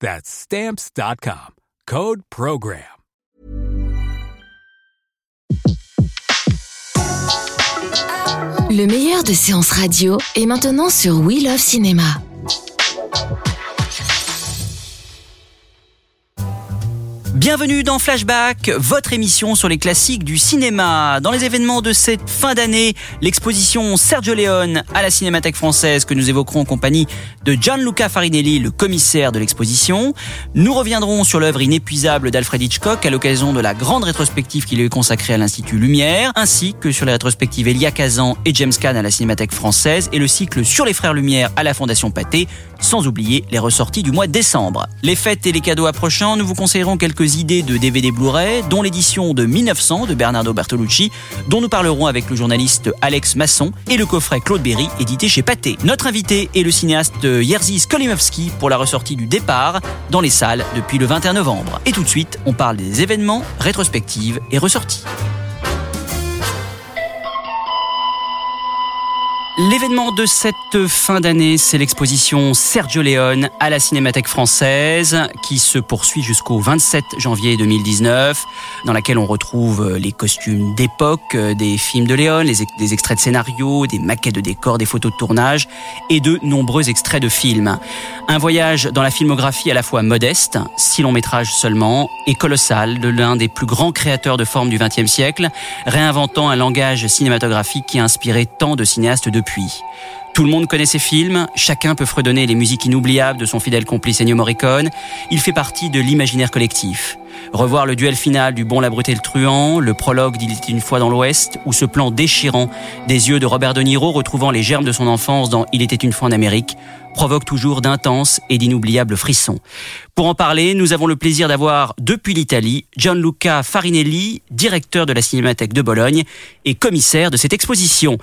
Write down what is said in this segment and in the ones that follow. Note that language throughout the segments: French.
That's Stamps.com. Code Program. Le meilleur de séances radio est maintenant sur We Love Cinéma. Bienvenue dans Flashback, votre émission sur les classiques du cinéma. Dans les événements de cette fin d'année, l'exposition Sergio Leone à la Cinémathèque française que nous évoquerons en compagnie de Gianluca Farinelli, le commissaire de l'exposition. Nous reviendrons sur l'œuvre inépuisable d'Alfred Hitchcock à l'occasion de la grande rétrospective qu'il est consacrée à l'Institut Lumière, ainsi que sur les rétrospectives Elia Kazan et James Caan à la Cinémathèque française et le cycle sur les frères Lumière à la Fondation Pathé, sans oublier les ressorties du mois de décembre. Les fêtes et les cadeaux approchant, nous vous conseillerons quelques idées de DVD Blu-ray, dont l'édition de 1900 de Bernardo Bertolucci, dont nous parlerons avec le journaliste Alex Masson, et le coffret Claude Berry, édité chez Pathé. Notre invité est le cinéaste Jerzy Skolimowski pour la ressortie du départ dans les salles depuis le 21 novembre. Et tout de suite, on parle des événements, rétrospectives et ressorties. L'événement de cette fin d'année, c'est l'exposition Sergio Leone à la Cinémathèque française qui se poursuit jusqu'au 27 janvier 2019, dans laquelle on retrouve les costumes d'époque des films de Leone, des extraits de scénarios, des maquettes de décors, des photos de tournage et de nombreux extraits de films. Un voyage dans la filmographie à la fois modeste, six longs métrages seulement, et colossal de l'un des plus grands créateurs de formes du XXe siècle, réinventant un langage cinématographique qui a inspiré tant de cinéastes tout le monde connaît ses films, chacun peut fredonner les musiques inoubliables de son fidèle complice Ennio Morricone, il fait partie de l'imaginaire collectif. Revoir le duel final du bon, la brute et le truand, le prologue d'Il était une fois dans l'Ouest, ou ce plan déchirant des yeux de Robert De Niro retrouvant les germes de son enfance dans Il était une fois en Amérique, provoque toujours d'intenses et d'inoubliables frissons. Pour en parler, nous avons le plaisir d'avoir depuis l'Italie Gianluca Farinelli, directeur de la Cinémathèque de Bologne et commissaire de cette exposition.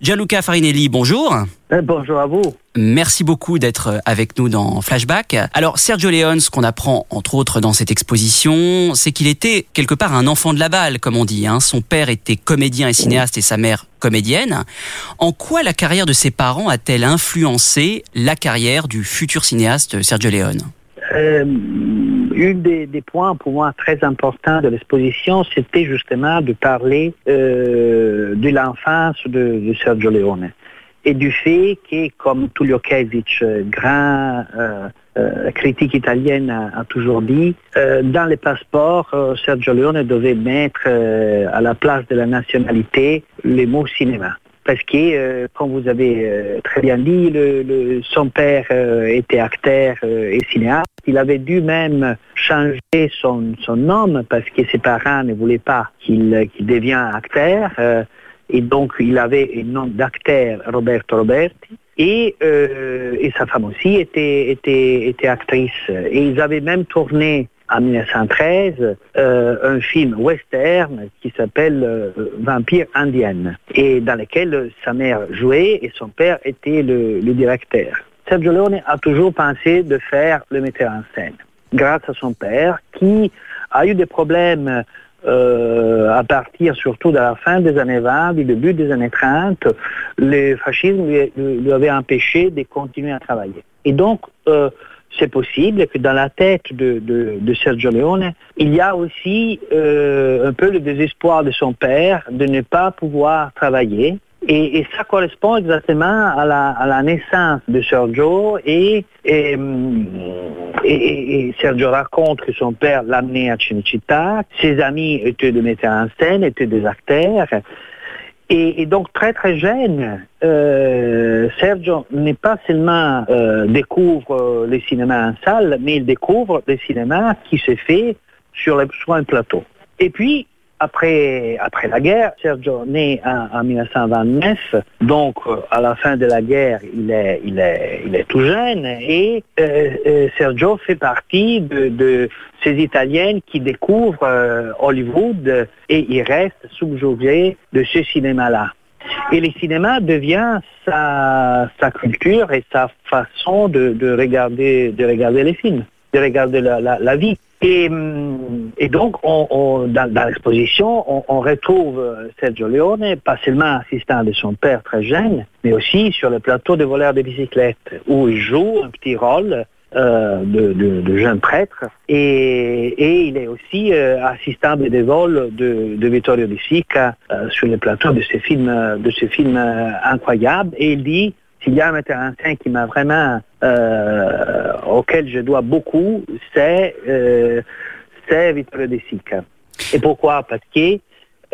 Gianluca Farinelli, bonjour. Euh, bonjour à vous. Merci beaucoup d'être avec nous dans Flashback. Alors Sergio Leone, ce qu'on apprend entre autres dans cette exposition, c'est qu'il était quelque part un enfant de la balle, comme on dit. Hein. Son père était comédien et cinéaste et sa mère comédienne. En quoi la carrière de ses parents a-t-elle influencé la carrière du futur cinéaste Sergio Leone? Euh, une des, points pour moi très importants de l'exposition, c'était justement de parler euh, de l'enfance de, Sergio Leone et du fait que, comme Tullio grand euh, euh, critique italienne, a, toujours dit, dans les passeports, Sergio Leone devait mettre à la place de la nationalité les mots cinéma parce que, comme vous avez très bien dit, son père était acteur et cinéaste. Il avait dû même changer son, nom parce que ses parents ne voulaient pas qu'il qu devienne acteur. et donc, il avait un nom d'acteur, Roberto Roberti. Et, et, sa femme aussi était, actrice. Et ils avaient même tourné en 1913 euh, un film western qui s'appelle euh, Vampire indienne et dans lequel sa mère jouait et son père était le directeur. Sergio Leone a toujours pensé de faire le metteur en scène grâce à son père qui a eu des problèmes euh, à partir surtout de la fin des années 20, du début des années 30, le fascisme lui, avait empêché de continuer à travailler. Et donc, euh, c'est possible que dans la tête de, Sergio Leone, il y a aussi euh, un peu le désespoir de son père de ne pas pouvoir travailler. Et, ça correspond exactement à la, naissance de Sergio et, Sergio raconte que son père l'a amené à Cinecittà, ses amis étaient des metteurs en scène, étaient des acteurs. Et, donc très très jeune, euh, Sergio n'est pas seulement euh, découvre les cinémas en salle, mais il découvre des cinémas qui se fait sur, sur un plateau. Et puis, après, après la guerre, Sergio naît en, 1929, donc euh, à la fin de la guerre, il est, il est, il est tout jeune. Et euh, euh, Sergio fait partie de, ces Italiennes qui découvrent Hollywood et il reste subjugué de ce cinéma-là. Et le cinéma devient sa, sa culture et sa façon de, de, regarder, de regarder les films, de regarder la, la vie. Et, et donc, on, dans, l'exposition, on, retrouve euh, Sergio Leone, pas seulement assistant de son père très jeune, mais aussi sur le plateau de voleurs de bicyclette, où il joue un petit rôle euh, de, jeune prêtre et, et, il est aussi euh, assistant des vols de, Vittorio De Sica sur le plateau de ces films, de ces films euh, incroyables et il dit s'il y a un scène qui m'a vraiment, euh, auquel je dois beaucoup, c'est euh, Vittorio De Sica. Et pourquoi? Parce que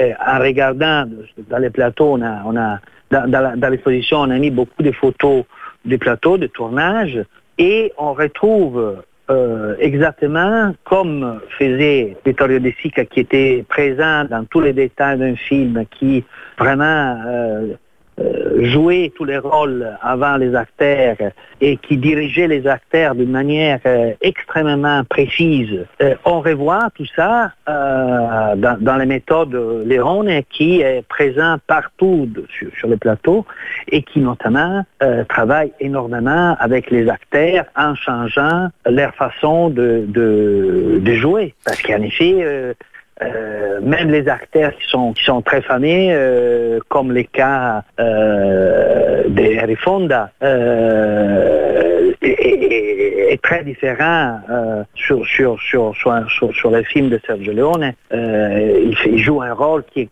euh, en regardant dans les plateaux, on a, on a dans, l'exposition, on a mis beaucoup de photos des plateaux, de tournage, et on retrouve euh, exactement comme faisait Vittorio De Sica, qui était présent dans tous les détails d'un film, qui vraiment euh, jouer tous les rôles avant les acteurs et qui dirigeait les acteurs d'une manière euh, extrêmement précise. Euh, on revoit tout ça dans, les méthodes Léon qui est présent partout sur, le plateau et qui notamment travaille énormément avec les acteurs en changeant leur façon de, de, de jouer. Parce qu'en effet, euh, même les acteurs qui sont, très fameux, euh, comme les cas euh, de Harry Fonda, euh, est, très différent sur, les films de Sergio Leone. Il, il, joue un rôle qui est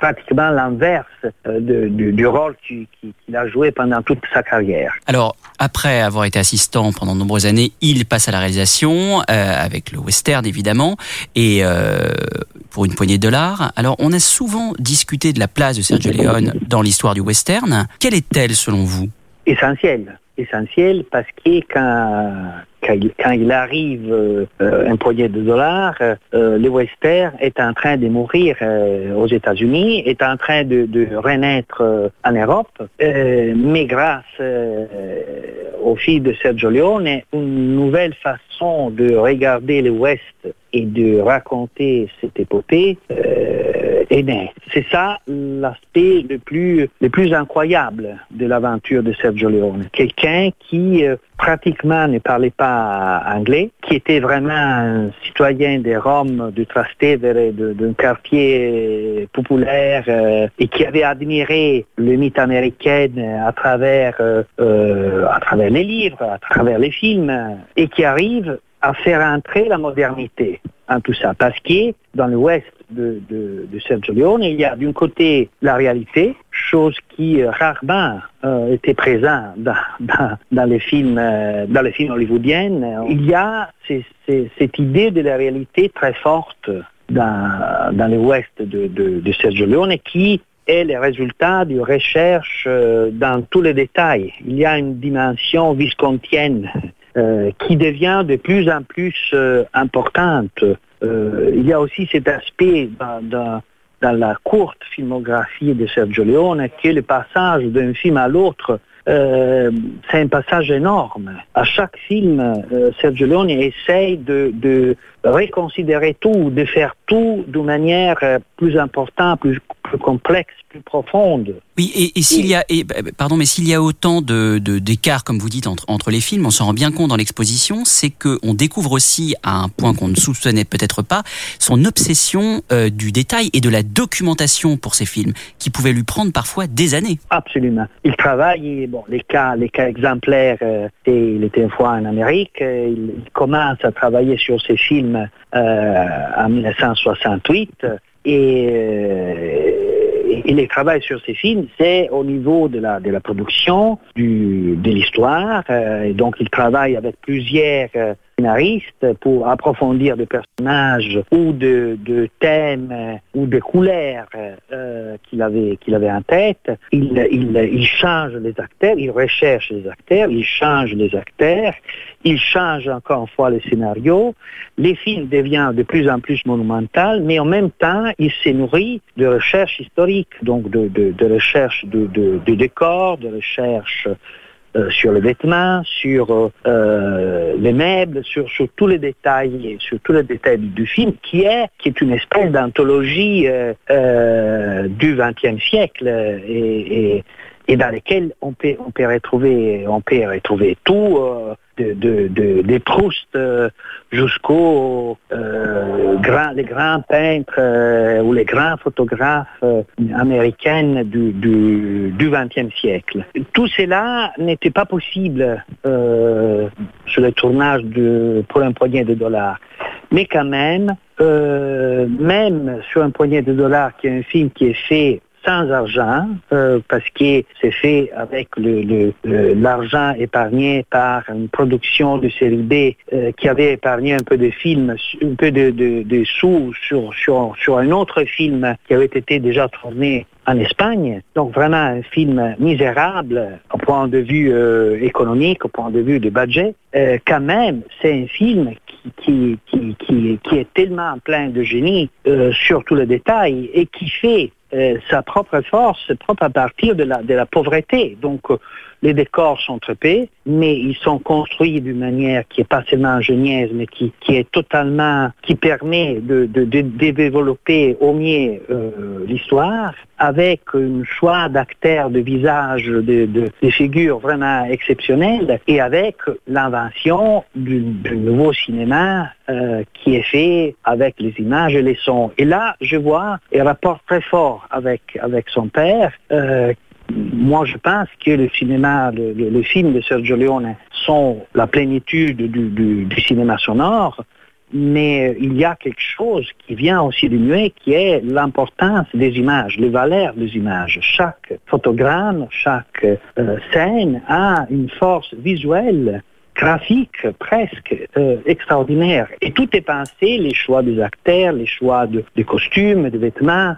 pratiquement l'inverse euh, du, rôle qu'il a joué pendant toute sa carrière. Alors, après avoir été assistant pendant de nombreuses années, il passe à la réalisation, euh, avec le western évidemment, et euh, pour une poignée de dollars. Alors, on a souvent discuté de la place de Sergio Leone dans l'histoire du western. Quelle est-elle selon vous? Essentielle essentiel parce que quand, il, arrive euh, un projet de dollars, euh, le western est en train de mourir euh, aux États-Unis, est en train de, de renaître en Europe, mais grâce au fil de Sergio Leone, une nouvelle façon de regarder le West et de raconter cette épopée c'est ça l'aspect le plus, le plus incroyable de l'aventure de Sergio Leone. Quelqu'un qui euh, pratiquement ne parlait pas anglais, qui était vraiment un citoyen de Rome, du Trastevere, d'un quartier populaire euh, et qui avait admiré le mythe américain à travers, euh, à travers les livres, à travers les films et qui arrive à faire entrer la modernité en tout ça. Parce que dans l'ouest de, de, de, Sergio Leone, il y a d'un côté la réalité, chose qui euh, rarement euh, était présente dans, les films, euh, dans les films hollywoodiens. Il y a cette idée de la réalité très forte dans, dans l'ouest de, de, de Sergio Leone qui est le résultat d'une recherche euh, dans tous les détails. Il y a une dimension viscontienne euh, qui devient de plus en plus euh, importante. Euh, il y a aussi cet aspect dans, dans, dans, la courte filmographie de Sergio Leone que le passage d'un film à l'autre, euh, c'est un passage énorme. À chaque film, Sergio Leone essaye de, de, reconsidérer tout, de faire tout d'une manière plus importante, plus, plus complexe, plus profonde. Oui, et, s'il y a, et, pardon, mais s'il y a autant de d'écart, comme vous dites, entre, entre les films, on s'en rend bien compte dans l'exposition, c'est qu'on découvre aussi, à un point qu'on ne soupçonnait peut-être pas, son obsession euh, du détail et de la documentation pour ces films, qui pouvait lui prendre parfois des années. Absolument. Il travaille, bon, les cas, les cas exemplaires, euh, il était une fois en Amérique, euh, il, il commence à travailler sur ces films en 1968 et, euh, et, les travail sur ces films, c'est au niveau de la, de la production, du, de l'histoire. Euh, donc, il travaille avec plusieurs euh, scénariste pour approfondir des personnages ou de, thèmes ou de couleurs euh, qu'il avait, avait en tête. Il, change les acteurs, il recherche les acteurs, il change les acteurs, il change encore une fois le scénario. Les films deviennent de plus en plus monumental, mais en même temps, il s'est nourri de recherche historique, donc de, de, de de, décors, de recherche euh, sur les vêtements, sur euh, les meubles, sur, sur, tous les détails, sur tous les détails du film, qui est qui est une espèce d'anthologie euh, euh du XXe siècle et, et, et, dans lequel on peut on peut retrouver on peut retrouver tout euh, de, de, de, des Proust euh, jusqu'aux euh, grands, les grands peintres ou les grands photographes américains du, du, XXe siècle. Tout cela n'était pas possible sur le tournage de, pour un poignet de dollars. Mais quand même, même sur un poignet de dollars, qui est un film qui est fait sans argent, euh, parce que c'est fait avec l'argent épargné par une production de série B euh, qui avait épargné un peu de films, un peu de, sous sur, sur, sur un autre film qui avait été déjà tourné en Espagne. Donc vraiment un film misérable au point de vue euh, économique, au point de vue de budget. Quand même, c'est un film qui, qui, qui, qui, est tellement plein de génie sur tous les détails et qui fait sa propre force, propre à partir de la, de la pauvreté. Donc, euh, les décors sont trépés, mais ils sont construits d'une manière qui est pas seulement ingénieuse, mais qui, qui est totalement, qui permet de, développer au mieux euh, l'histoire, avec un choix d'acteurs, de visages, de, figures vraiment exceptionnelles, et avec l'invention du, nouveau cinéma euh, qui est fait avec les images et les sons. Et là, je vois un rapport très fort avec, avec son père, euh, moi, je pense que le cinéma, le, le, film de Sergio Leone sont la plénitude du, cinéma sonore, mais il y a quelque chose qui vient aussi du muet, qui est l'importance des images, les valeurs des images. Chaque photogramme, chaque euh, scène a une force visuelle graphique presque euh, extraordinaire. Et tout est pensé, les choix des acteurs, les choix de, des costumes, des vêtements,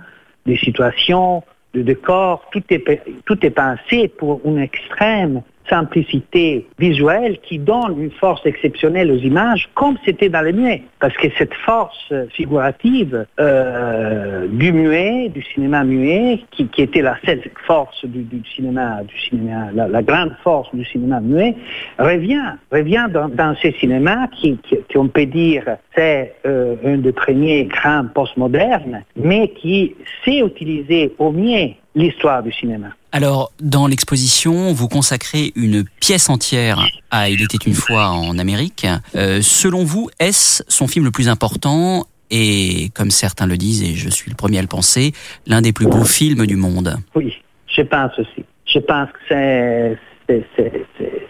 des situations, de décor, tout est, tout est pensé pour une extrême simplicité visuelle qui donne une force exceptionnelle aux images, comme c'était dans le muet. Parce que cette force figurative euh, du muet, du cinéma muet, qui, qui était la seule force du, cinéma, du cinéma la, grande force du cinéma muet, revient, revient dans, dans ces cinémas qui, qui, qui on peut dire, c'est euh, un des premiers grands postmodernes, mais qui sait utiliser au mieux l'histoire du cinéma. Alors, dans l'exposition, vous consacrez une pièce entière à Il était une fois en Amérique. Euh, selon vous, est-ce son film le plus important? Et, comme certains le disent, et je suis le premier à le penser, l'un des plus beaux films du monde Oui, je pense aussi. Je pense que c'est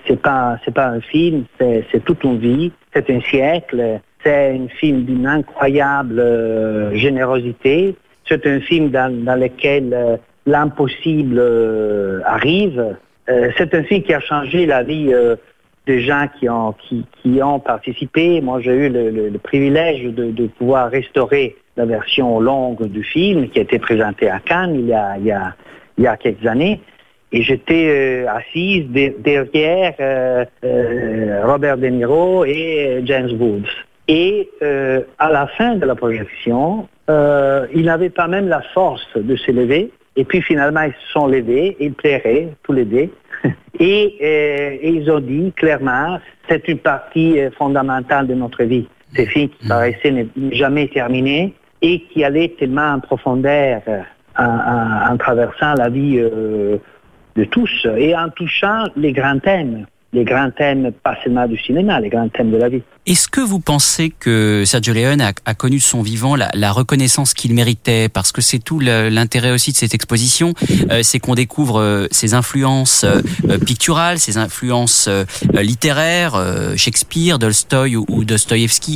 c'est pas c'est pas un film, c'est toute une vie, c'est un siècle, c'est un film d'une incroyable euh, générosité. C'est un film dans, dans lequel euh, l'impossible euh, arrive. Euh, c'est film qui a changé la vie euh, des gens qui ont, participé. Moi, j'ai eu le, privilège de, pouvoir restaurer la version longue du film qui a été présentée à Cannes il y a, quelques années. Et j'étais assise de, derrière Robert De Niro et James Woods. Et à la fin de la projection, il n'avait pas même la force de s'élever et puis finalement, ils se sont levés, ils pleuraient tous les deux. Et, euh, et, ils ont dit clairement, c'est une partie euh, fondamentale de notre vie. Ces films qui paraissaient ne jamais terminés et qui allaient tellement en profondeur euh, en, en, en, traversant la vie euh, de tous et en touchant les grands thèmes les grands thèmes, pas seulement du cinéma, les grands thèmes de la vie. Est-ce que vous pensez que Sergio Leone a, a connu de son vivant la, la reconnaissance qu'il méritait? Parce que c'est tout l'intérêt aussi de cette exposition, euh, c'est qu'on découvre euh, ses influences euh, picturales, ses influences euh, littéraires, euh, Shakespeare, Tolstoï ou,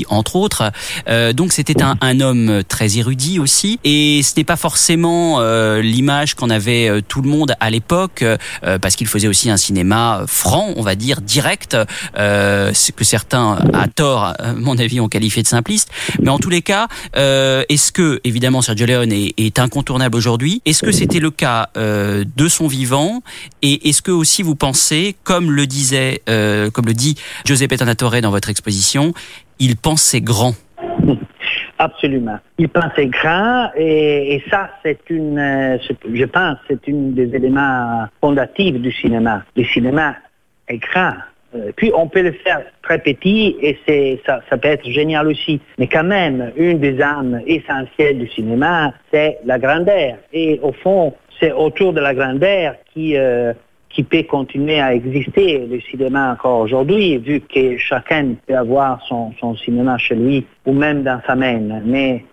entre autres. Euh, donc c'était un, un, homme très érudit aussi, et ce n'est pas forcément l'image qu'en avait tout le monde à l'époque, parce qu'il faisait aussi un cinéma franc, on va dire dire direct, euh, que certains, à tort, à mon avis, ont qualifié de simpliste. Mais en tous les cas, euh, est-ce que, évidemment, Sergio Leone est, est incontournable aujourd'hui? Est-ce que c'était le cas euh, de son vivant? Et est-ce que aussi vous pensez, comme le disait, euh, comme le dit Giuseppe Tornatore dans votre exposition, il pensait grand? Absolument. Il pensait grand et, et ça, c'est une, euh, je pense, c'est une des éléments fondatifs du cinéma. Le cinéma grand. Euh, Puis on peut le faire très petit et c'est, ça, peut être génial aussi. Mais quand même, une des âmes essentielles du cinéma, c'est la grandeur. Et au fond, c'est autour de la grandeur qui, euh, qui peut continuer à exister le cinéma encore aujourd'hui, vu que chacun peut avoir son, son cinéma chez lui ou même dans sa main. Mais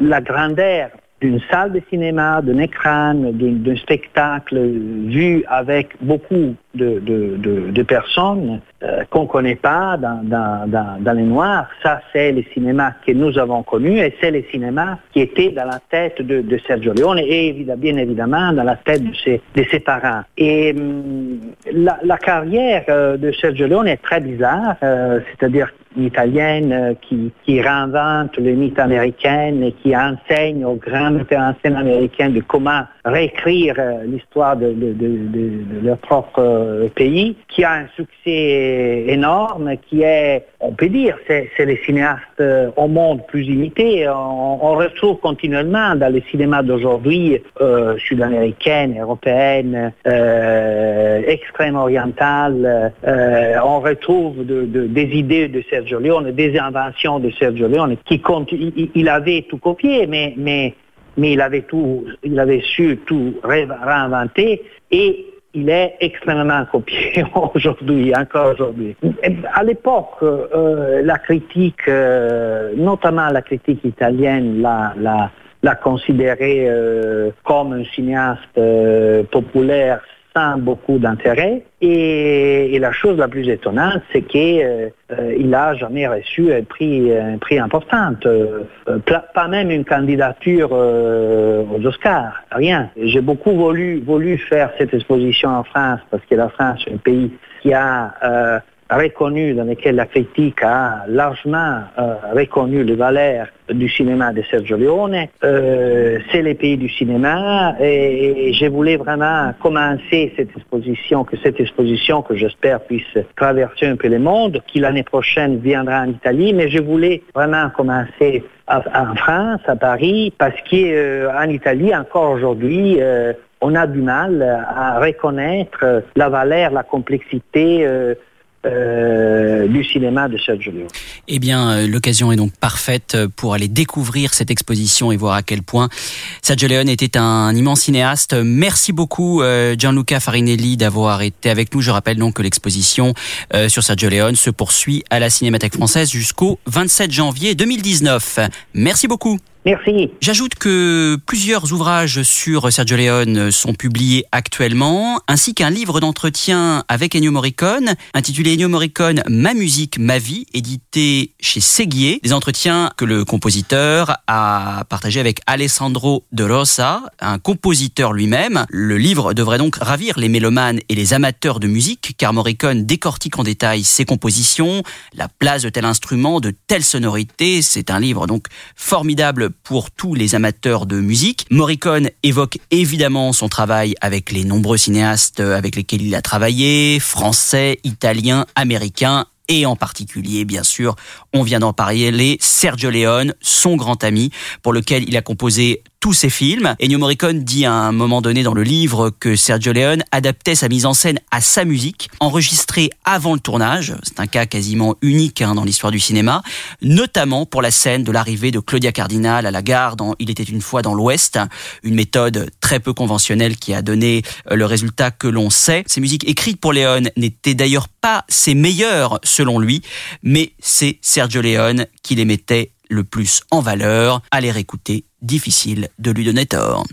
la grandeur d'une salle de cinéma, d'un écran, d'un spectacle vu avec beaucoup de, de, personnes euh, qu'on ne connaît pas dans, dans, dans, les noirs. Ça, c'est le cinéma que nous avons connu et c'est le cinéma qui était dans la tête de, Sergio Leone et bien évidemment dans la tête de ses, ses parents. Et hum, la, carrière euh, de Sergio Leone est très bizarre, euh, c'est-à-dire italienne euh, qui, qui réinvente le mythe américain et qui enseigne aux grands metteurs en scène américains de comment réécrire euh, l'histoire de, de, leur propre euh, pays, qui a un succès énorme, qui est, on peut dire, c'est, les cinéastes au monde plus imités. On, retrouve continuellement dans le cinéma d'aujourd'hui, sud-américaine, européenne, extrême orientale, on retrouve de, de, des idées de Sergio Leone, des inventions de Sergio Leone, qui compte, il, avait tout copié, mais, mais mais il avait tout, il avait su tout réinventer et il est extrêmement copié aujourd'hui, encore aujourd'hui. À l'époque, euh, la critique, euh, notamment la critique italienne, la considéré euh, comme un cinéaste populaire sans beaucoup d'intérêt. Et, la chose la plus étonnante, c'est qu'il euh, n'a jamais reçu un prix, un prix important, euh, pas même une candidature euh, aux Oscars, rien. J'ai beaucoup voulu, voulu faire cette exposition en France parce que la France est un pays qui a reconnu, dans lequel la critique a largement euh, reconnu les valeurs du cinéma de Sergio Leone. Euh, c'est les pays du cinéma et, je voulais vraiment commencer cette exposition, que cette exposition que j'espère puisse traverser un peu le monde, qui l'année prochaine viendra en Italie, mais je voulais vraiment commencer en France, à Paris, parce qu'en euh, Italie, encore aujourd'hui, on a du mal à reconnaître la valeur, la complexité euh, euh, du cinéma de Sergio Leone. Eh bien, l'occasion est donc parfaite pour aller découvrir cette exposition et voir à quel point Sergio Leone était un immense cinéaste. Merci beaucoup Gianluca Farinelli d'avoir été avec nous. Je rappelle donc que l'exposition euh, sur Sergio Leone se poursuit à la Cinémathèque française jusqu'au 27 janvier 2019. Merci beaucoup. Merci. J'ajoute que plusieurs ouvrages sur Sergio Leone sont publiés actuellement, ainsi qu'un livre d'entretien avec Ennio Morricone, intitulé Ennio Morricone, Ma musique, ma vie, édité chez Seguier. Des entretiens que le compositeur a partagé avec Alessandro De Rosa, un compositeur lui-même. Le livre devrait donc ravir les mélomanes et les amateurs de musique, car Morricone décortique en détail ses compositions, la place de tel instrument, de telle sonorité. C'est un livre donc formidable pour tous les amateurs de musique. Morricone évoque évidemment son travail avec les nombreux cinéastes avec lesquels il a travaillé, français, italiens, américains et en particulier, bien sûr, on vient d'en parler, Sergio Leone, son grand ami, pour lequel il a composé tous ses films. Ennio Morricone dit à un moment donné dans le livre que Sergio Leone adaptait sa mise en scène à sa musique, enregistrée avant le tournage. C'est un cas quasiment unique hein, dans l'histoire du cinéma, notamment pour la scène de l'arrivée de Claudia Cardinal à la gare dans Il était une fois dans l'Ouest, une méthode très peu conventionnelle qui a donné le résultat que l'on sait. Ces musiques écrites pour Leone n'étaient d'ailleurs pas ses meilleures selon lui, mais c'est Sergio Leone qui les mettait le plus en valeur. À les réécouter, difficile de lui donner tort.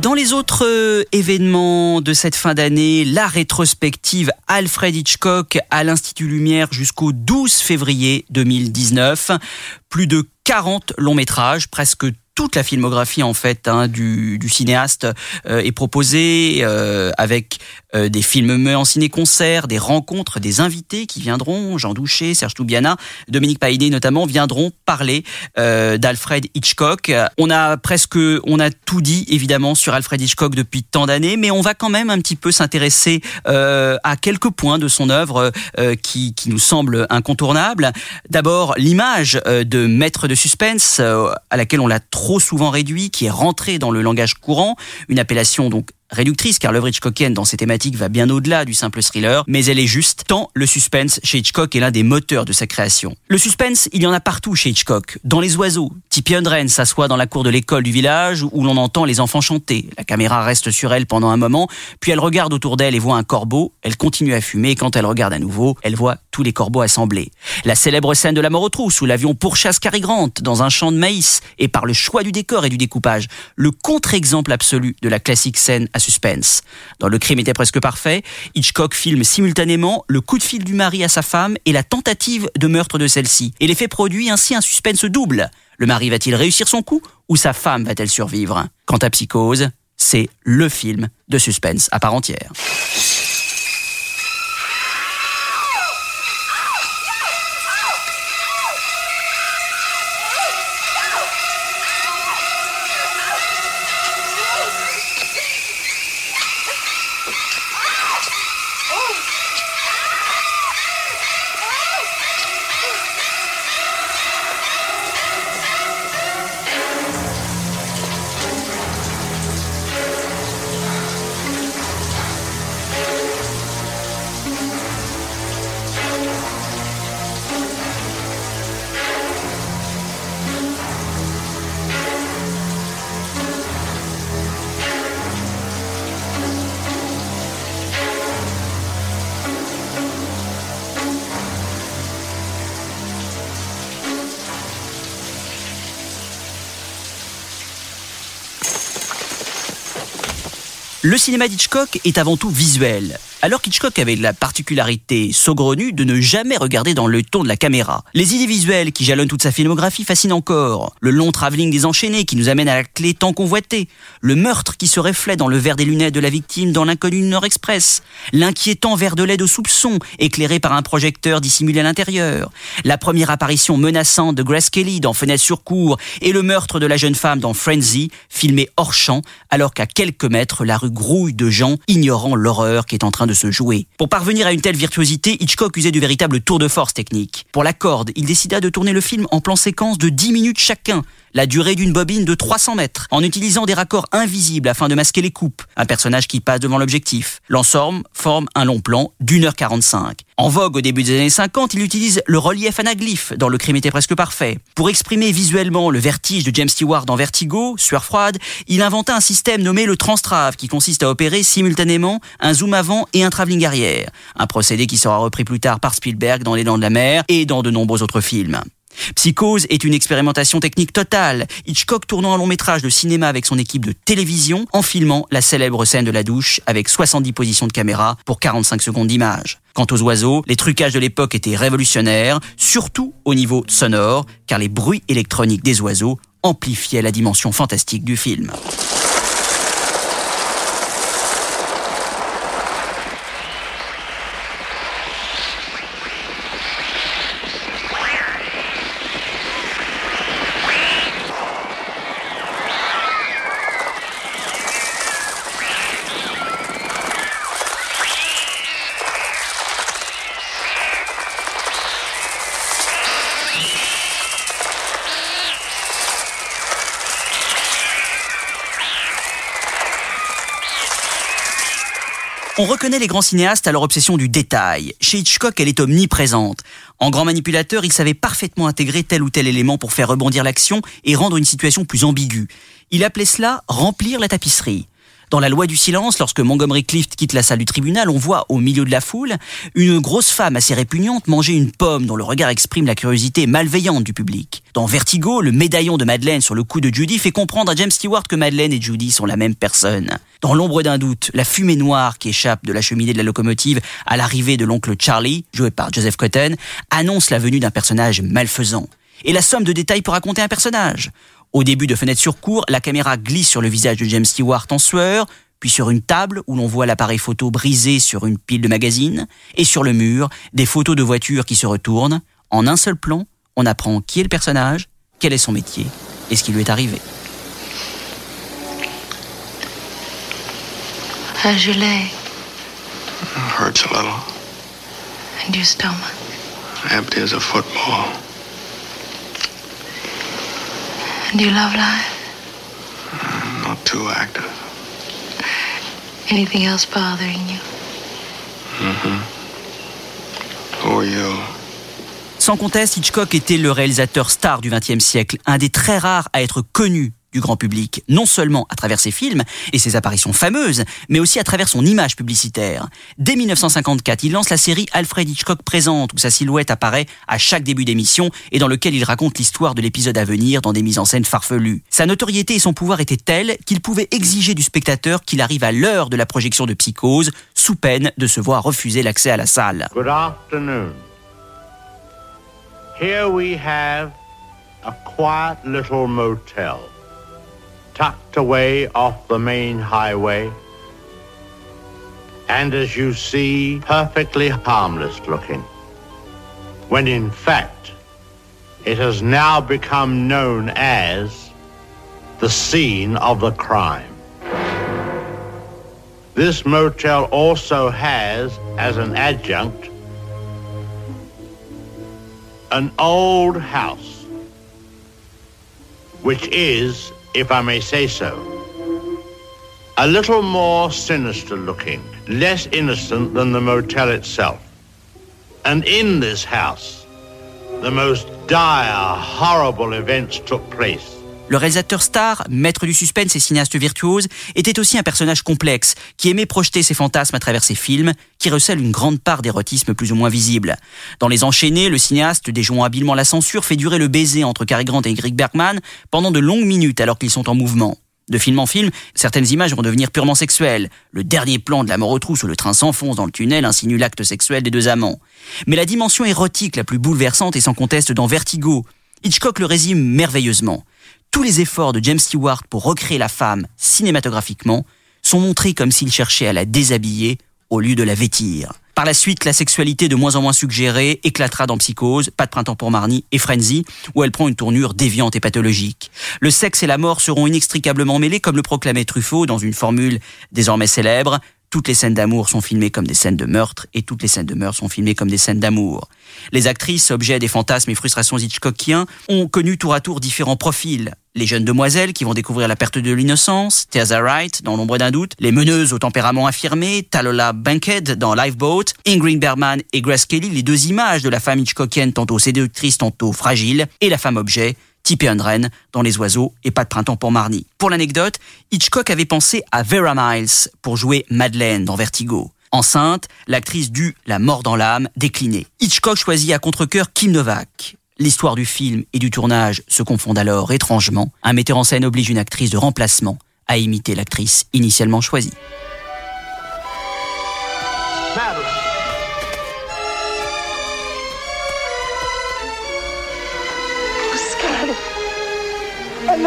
Dans les autres euh, événements de cette fin d'année, la rétrospective Alfred Hitchcock à l'Institut Lumière jusqu'au 12 février 2019. Plus de 40 longs métrages, presque toute la filmographie en fait hein, du, cinéaste euh, est proposée euh, avec euh, des films en ciné-concert, des rencontres, des invités qui viendront, Jean Douché, Serge Toubiana, Dominique Païdé notamment, viendront parler d'Alfred Hitchcock. On a presque, on a tout dit évidemment sur Alfred Hitchcock depuis tant d'années, mais on va quand même un petit peu s'intéresser à quelques points de son œuvre qui, qui nous semblent incontournables. D'abord l'image de maître de suspense à laquelle on l'a trop souvent réduit, qui est rentré dans le langage courant, une appellation donc réductrice car l'œuvre Hitchcockienne dans ses thématiques va bien au-delà du simple thriller, mais elle est juste tant le suspense chez Hitchcock est l'un des moteurs de sa création. Le suspense, il y en a partout chez Hitchcock, dans les oiseaux. Tippi Undren s'assoit dans la cour de l'école du village où l'on entend les enfants chanter. La caméra reste sur elle pendant un moment, puis elle regarde autour d'elle et voit un corbeau, elle continue à fumer et quand elle regarde à nouveau, elle voit tous les corbeaux assemblés. La célèbre scène de la mort aux trousses où l'avion pourchasse Cary Grant dans un champ de maïs et par le choix du décor et du découpage, le contre-exemple absolu de la classique scène suspense. Dans Le crime était presque parfait, Hitchcock filme simultanément le coup de fil du mari à sa femme et la tentative de meurtre de celle-ci. Et l'effet produit ainsi un suspense double. Le mari va-t-il réussir son coup ou sa femme va-t-elle survivre? Quant à Psychose, c'est le film de suspense à part entière. Le cinéma d'Hitchcock est avant tout visuel. Alors qu'Hitchcock avait la particularité saugrenue de ne jamais regarder dans le ton de la caméra. Les idées visuelles qui jalonnent toute sa filmographie fascinent encore. Le long travelling des enchaînés qui nous amène à la clé tant convoitée. Le meurtre qui se reflète dans le verre des lunettes de la victime dans l'inconnu Nord Express. L'inquiétant verre de lait de soupçon éclairé par un projecteur dissimulé à l'intérieur. La première apparition menaçante de Grace Kelly dans Fenêtre sur cour et le meurtre de la jeune femme dans Frenzy, filmé hors champ alors qu'à quelques mètres la rue grouille de gens ignorant l'horreur qui est en train Pour parvenir à une telle virtuosité, Hitchcock usait du véritable tour de force technique. Pour la corde, il décida de tourner le film en plan séquence de 10 minutes chacun, la durée d'une bobine de 300 mètres, en utilisant des raccords invisibles afin de masquer les coupes, un personnage qui passe devant l'objectif. L'ensemble forme un long plan d'une heure 45. En vogue au début des années 50, il utilise le relief anaglyphe dans Le crime était presque parfait. Pour exprimer visuellement le vertige de James Stewart dans Vertigo, Sueur froide, il inventa un système nommé le transtrave qui consiste à opérer simultanément un zoom avant et un travelling arrière. Un procédé qui sera repris plus tard par Spielberg dans Les Dents de la Mer et dans de nombreux autres films. Psychose est une expérimentation technique totale, Hitchcock tournant un long métrage de cinéma avec son équipe de télévision en filmant la célèbre scène de la douche avec 70 positions de caméra pour 45 secondes d'image. Quant aux oiseaux, les trucages de l'époque étaient révolutionnaires, surtout au niveau sonore, car les bruits électroniques des oiseaux amplifiaient la dimension fantastique du film. Reconnaît les grands cinéastes à leur obsession du détail. Chez Hitchcock, elle est omniprésente. En grand manipulateur, il savait parfaitement intégrer tel ou tel élément pour faire rebondir l'action et rendre une situation plus ambiguë. Il appelait cela remplir la tapisserie. Dans la loi du silence, lorsque Montgomery Clift quitte la salle du tribunal, on voit au milieu de la foule une grosse femme assez répugnante manger une pomme dont le regard exprime la curiosité malveillante du public. Dans Vertigo, le médaillon de Madeleine sur le cou de Judy fait comprendre à James Stewart que Madeleine et Judy sont la même personne. Dans L'ombre d'un doute, la fumée noire qui échappe de la cheminée de la locomotive à l'arrivée de l'oncle Charlie, joué par Joseph Cotton, annonce la venue d'un personnage malfaisant. Et la somme de détails pour raconter un personnage. Au début de Fenêtre sur cour, la caméra glisse sur le visage de James Stewart en sueur, puis sur une table où l'on voit l'appareil photo brisé sur une pile de magazines, et sur le mur, des photos de voitures qui se retournent. En un seul plan, on apprend qui est le personnage, quel est son métier et ce qui lui est arrivé. How's your leg? Hurts a little. And your stomach? Empty as a football. And you love life? Not too active. Anything else bothering you? Mm-hmm. Who are you? Sans conteste, Hitchcock était le réalisateur star du XXe siècle, un des très rares à être connu du grand public, non seulement à travers ses films et ses apparitions fameuses, mais aussi à travers son image publicitaire. Dès 1954, il lance la série Alfred Hitchcock présente, où sa silhouette apparaît à chaque début d'émission et dans lequel il raconte l'histoire de l'épisode à venir dans des mises en scène farfelues. Sa notoriété et son pouvoir étaient tels qu'il pouvait exiger du spectateur qu'il arrive à l'heure de la projection de Psychose, sous peine de se voir refuser l'accès à la salle. Good afternoon. Here we have a quiet little motel, tucked away off the main highway, and as you see, perfectly harmless looking. When in fact, it has now become known as the scene of the crime. This motel also has, as an adjunct, an old house, which is, if I may say so, a little more sinister looking, less innocent than the motel itself. And in this house, the most dire, horrible events took place. Le réalisateur star, maître du suspense et cinéaste virtuose, était aussi un personnage complexe, qui aimait projeter ses fantasmes à travers ses films, qui recèlent une grande part d'érotisme plus ou moins visible. Dans Les Enchaînés, le cinéaste, déjouant habilement la censure, fait durer le baiser entre Cary Grant et Ingrid Bergman pendant de longues minutes alors qu'ils sont en mouvement. De film en film, certaines images vont devenir purement sexuelles. Le dernier plan de la mort aux trousses où le train s'enfonce dans le tunnel insinue l'acte sexuel des deux amants. Mais la dimension érotique la plus bouleversante est sans conteste dans Vertigo. Hitchcock le résume merveilleusement tous les efforts de James Stewart pour recréer la femme cinématographiquement sont montrés comme s'il cherchait à la déshabiller au lieu de la vêtir. Par la suite, la sexualité de moins en moins suggérée éclatera dans Psychose, Pas de printemps pour Marnie et Frenzy, où elle prend une tournure déviante et pathologique. Le sexe et la mort seront inextricablement mêlés, comme le proclamait Truffaut dans une formule désormais célèbre. Toutes les scènes d'amour sont filmées comme des scènes de meurtre et toutes les scènes de meurtre sont filmées comme des scènes d'amour. Les actrices, objets des fantasmes et frustrations Hitchcockiens, ont connu tour à tour différents profils. Les jeunes demoiselles qui vont découvrir la perte de l'innocence, Tiaza Wright dans L'ombre d'un doute, les meneuses au tempérament affirmé, Talola Bankhead dans Lifeboat, Ingrid Bergman et Grace Kelly, les deux images de la femme Hitchcockienne tantôt séductrice, tantôt fragile, et la femme objet, Tippi Undren dans Les Oiseaux et Pas de printemps pour Marnie. Pour l'anecdote, Hitchcock avait pensé à Vera Miles pour jouer Madeleine dans Vertigo. Enceinte, l'actrice dut La mort dans l'âme décliner. Hitchcock choisit à contre-cœur Kim Novak. L'histoire du film et du tournage se confondent alors étrangement. Un metteur en scène oblige une actrice de remplacement à imiter l'actrice initialement choisie.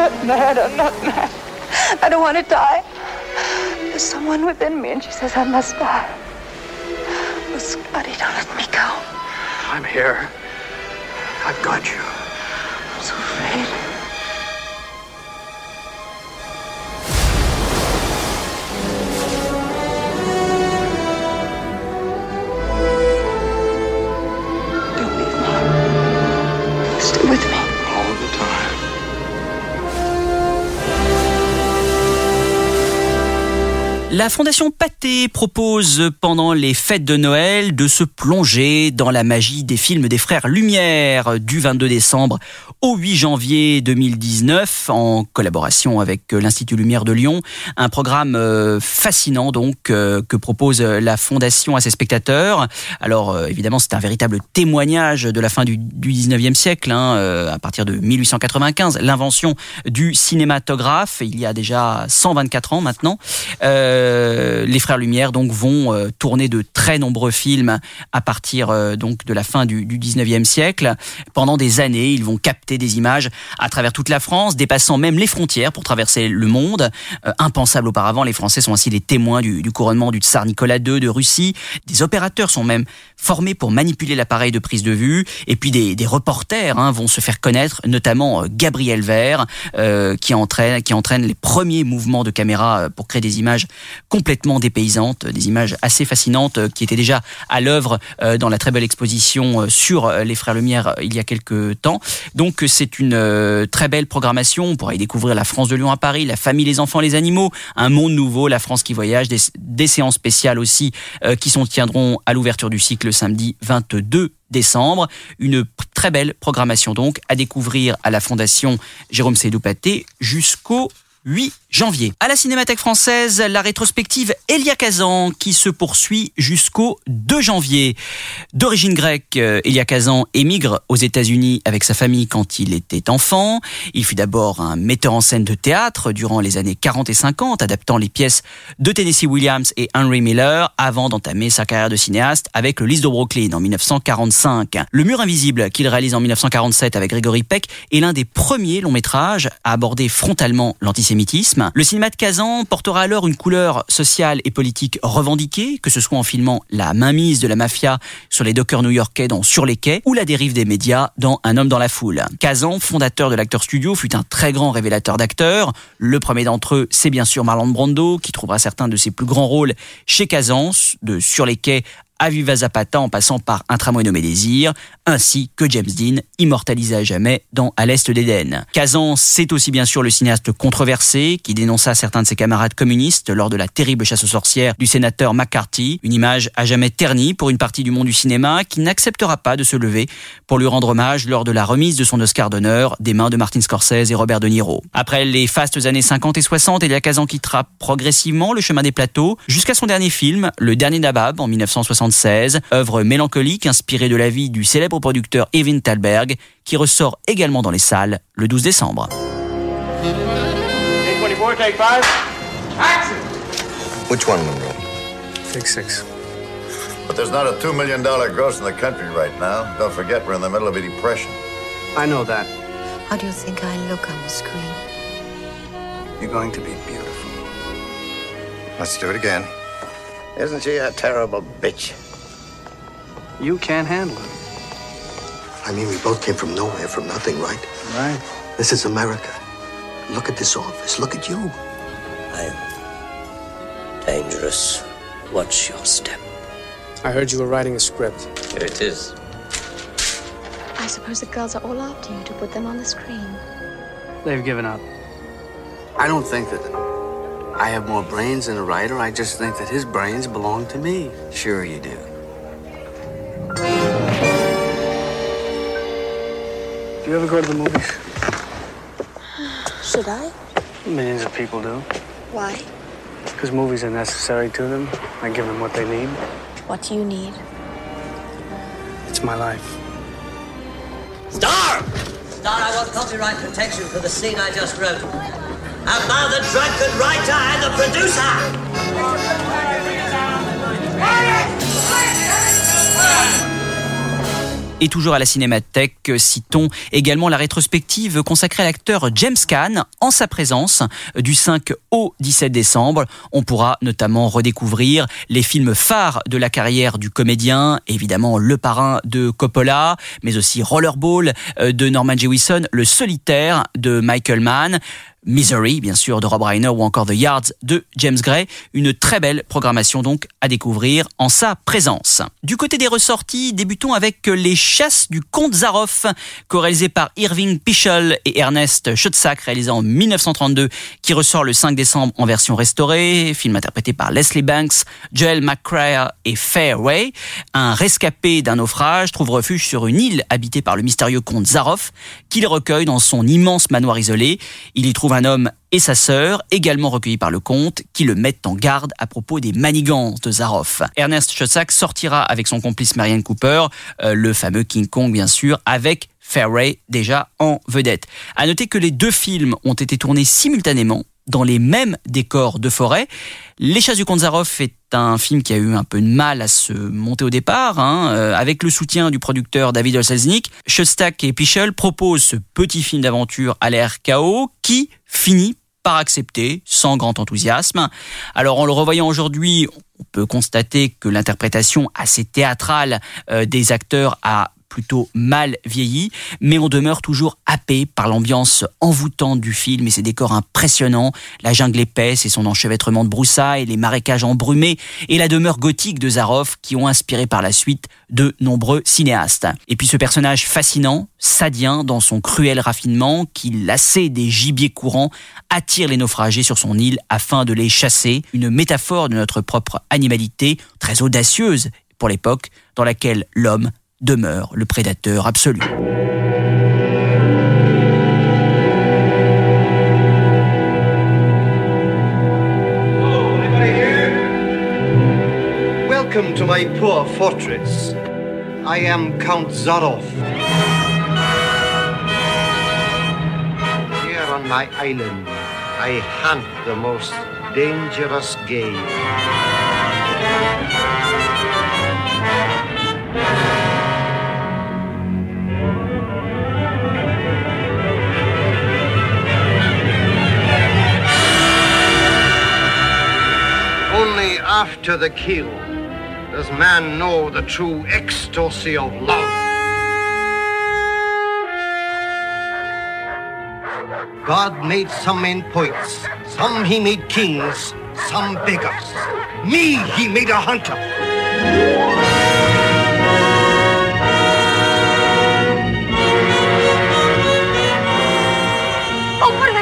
Not mad. I'm not mad. I don't want to die. There's someone within me, and she says I must die. Oh, Scotty, don't let me go. I'm here. I've got you. I'm so afraid. La Fondation Pathé propose pendant les fêtes de Noël de se plonger dans la magie des films des frères Lumière du 22 décembre au 8 janvier 2019 en collaboration avec l'Institut Lumière de Lyon. Un programme euh, fascinant donc euh, que propose la Fondation à ses spectateurs. Alors euh, évidemment c'est un véritable témoignage de la fin du, 19e siècle, hein, à partir de 1895, l'invention du cinématographe. Il y a déjà 124 ans maintenant. Les frères Lumière donc vont tourner de très nombreux films à partir donc de la fin du, du 19e siècle. Pendant des années, ils vont capter des images à travers toute la France, dépassant même les frontières pour traverser le monde. Euh, impensable auparavant, les Français sont ainsi les témoins du, couronnement du tsar Nicolas II de Russie. Des opérateurs sont même formés pour manipuler l'appareil de prise de vue. Et puis des, reporters hein, vont se faire connaître, notamment euh, Gabriel Vert, euh, qui, entraîne, qui entraîne les premiers mouvements de caméra pour créer des images complètement dépaysantes, des images assez fascinantes qui étaient déjà à l'œuvre dans la très belle exposition sur les Frères Lumière il y a quelques temps. Donc c'est une euh, très belle programmation. On pourra y découvrir la France de Lyon à Paris, la famille, les enfants, les animaux, un monde nouveau, la France qui voyage, des, séances spéciales aussi euh, qui sont tiendront à l'ouverture du cycle samedi 22 décembre. Une très belle programmation donc à découvrir à la Fondation Jérôme Sédoupaté jusqu'au 8 janvier. À la Cinémathèque française, la rétrospective Elia Kazan qui se poursuit jusqu'au 2 janvier. D'origine grecque, euh, Elia Kazan émigre aux États-Unis avec sa famille quand il était enfant. Il fut d'abord un metteur en scène de théâtre durant les années 40 et 50, adaptant les pièces de Tennessee Williams et Henry Miller avant d'entamer sa carrière de cinéaste avec le Lys de Brooklyn en 1945. Le mur invisible qu'il réalise en 1947 avec Gregory Peck est l'un des premiers longs métrages à aborder frontalement l'antisémitisme le cinéma de Kazan portera alors une couleur sociale et politique revendiquée, que ce soit en filmant la mainmise de la mafia sur les dockers new-yorkais dans Sur les quais ou la dérive des médias dans Un homme dans la foule. Kazan, fondateur de l'acteur studio, fut un très grand révélateur d'acteurs. Le premier d'entre eux, c'est bien sûr Marlon Brando, qui trouvera certains de ses plus grands rôles chez Kazan, de Sur les quais à Viva Zapata en passant par Un tramway nommé Désir, ainsi que James Dean, immortalisé à jamais dans À l'Est d'Éden. Kazan, c'est aussi bien sûr le cinéaste controversé qui dénonça certains de ses camarades communistes lors de la terrible chasse aux sorcières du sénateur McCarthy, une image à jamais ternie pour une partie du monde du cinéma qui n'acceptera pas de se lever pour lui rendre hommage lors de la remise de son Oscar d'honneur des mains de Martin Scorsese et Robert De Niro. Après les fastes années 50 et 60, Elia Kazan quittera progressivement le chemin des plateaux jusqu'à son dernier film, Le Dernier Nabab en 1960 œuvre mélancolique inspirée de la vie du célèbre producteur Evin Thalberg, qui ressort également dans les salles le 12 décembre. Which one, Monroe? Take six. But there's not a $2 million gross in the country right now. Don't forget, we're in the middle of a depression. I know that. How do you think I look on the screen? You're going to be beautiful. Let's do it again. Isn't she a terrible bitch? You can't handle it. I mean, we both came from nowhere, from nothing, right? Right. This is America. Look at this office. Look at you. I'm dangerous. Watch your step. I heard you were writing a script. Here it is. I suppose the girls are all after you to put them on the screen. They've given up. I don't think that I have more brains than a writer. I just think that his brains belong to me. Sure you do. Do you ever go to the movies? Should I? Millions of people do. Why? Because movies are necessary to them. I give them what they need. What do you need? It's my life. Star! Star, I want copyright protection for the scene I just wrote. About the drunken writer and the producer! Et toujours à la Cinémathèque, citons également la rétrospective consacrée à l'acteur James Caan en sa présence du 5 au 17 décembre. On pourra notamment redécouvrir les films phares de la carrière du comédien, évidemment Le Parrain de Coppola, mais aussi Rollerball euh, de Norman Jewison, Le Solitaire de Michael Mann, Misery, bien sûr, de Rob Reiner ou encore The Yards de James Gray. Une très belle programmation donc à découvrir en sa présence. Du côté des ressorties, débutons avec Les Chasses du Comte Zaroff, co-réalisé par Irving Pichel et Ernest Schotzak, réalisé en 1932, qui ressort le 5 décembre en version restaurée, film interprété par Leslie Banks, Joel McCrea et Fairway. Un rescapé d'un naufrage trouve refuge sur une île habitée par le mystérieux comte Zaroff, qu'il recueille dans son immense manoir isolé. Il y trouve un homme et sa sœur, également recueillis par le comte, qui le mettent en garde à propos des manigances de Zaroff. Ernest Schotzak sortira avec son complice Marianne Cooper, euh, le fameux King Kong bien sûr, avec Fairway déjà en vedette. À noter que les deux films ont été tournés simultanément dans les mêmes décors de forêt. Les Chasses du Zaroff est un film qui a eu un peu de mal à se monter au départ, hein, euh, avec le soutien du producteur David Olselznick. Shostak et Pichel proposent ce petit film d'aventure à l'air chaos qui finit par accepter sans grand enthousiasme. Alors en le revoyant aujourd'hui, on peut constater que l'interprétation assez théâtrale euh, des acteurs a plutôt mal vieilli, mais on demeure toujours happé par l'ambiance envoûtante du film et ses décors impressionnants, la jungle épaisse et son enchevêtrement de broussailles, les marécages embrumés et la demeure gothique de Zaroff qui ont inspiré par la suite de nombreux cinéastes. Et puis ce personnage fascinant, sadien dans son cruel raffinement, qui, lassé des gibiers courants, attire les naufragés sur son île afin de les chasser, une métaphore de notre propre animalité, très audacieuse pour l'époque, dans laquelle l'homme demeure le prédateur absolu. Welcome to my poor fortress. I am Count Zaroff. Here on my island, I hunt the most dangerous game. After the kill does man know the true ecstasy of love. God made some men poets, some he made kings, some beggars. Me he made a hunter. Oh, what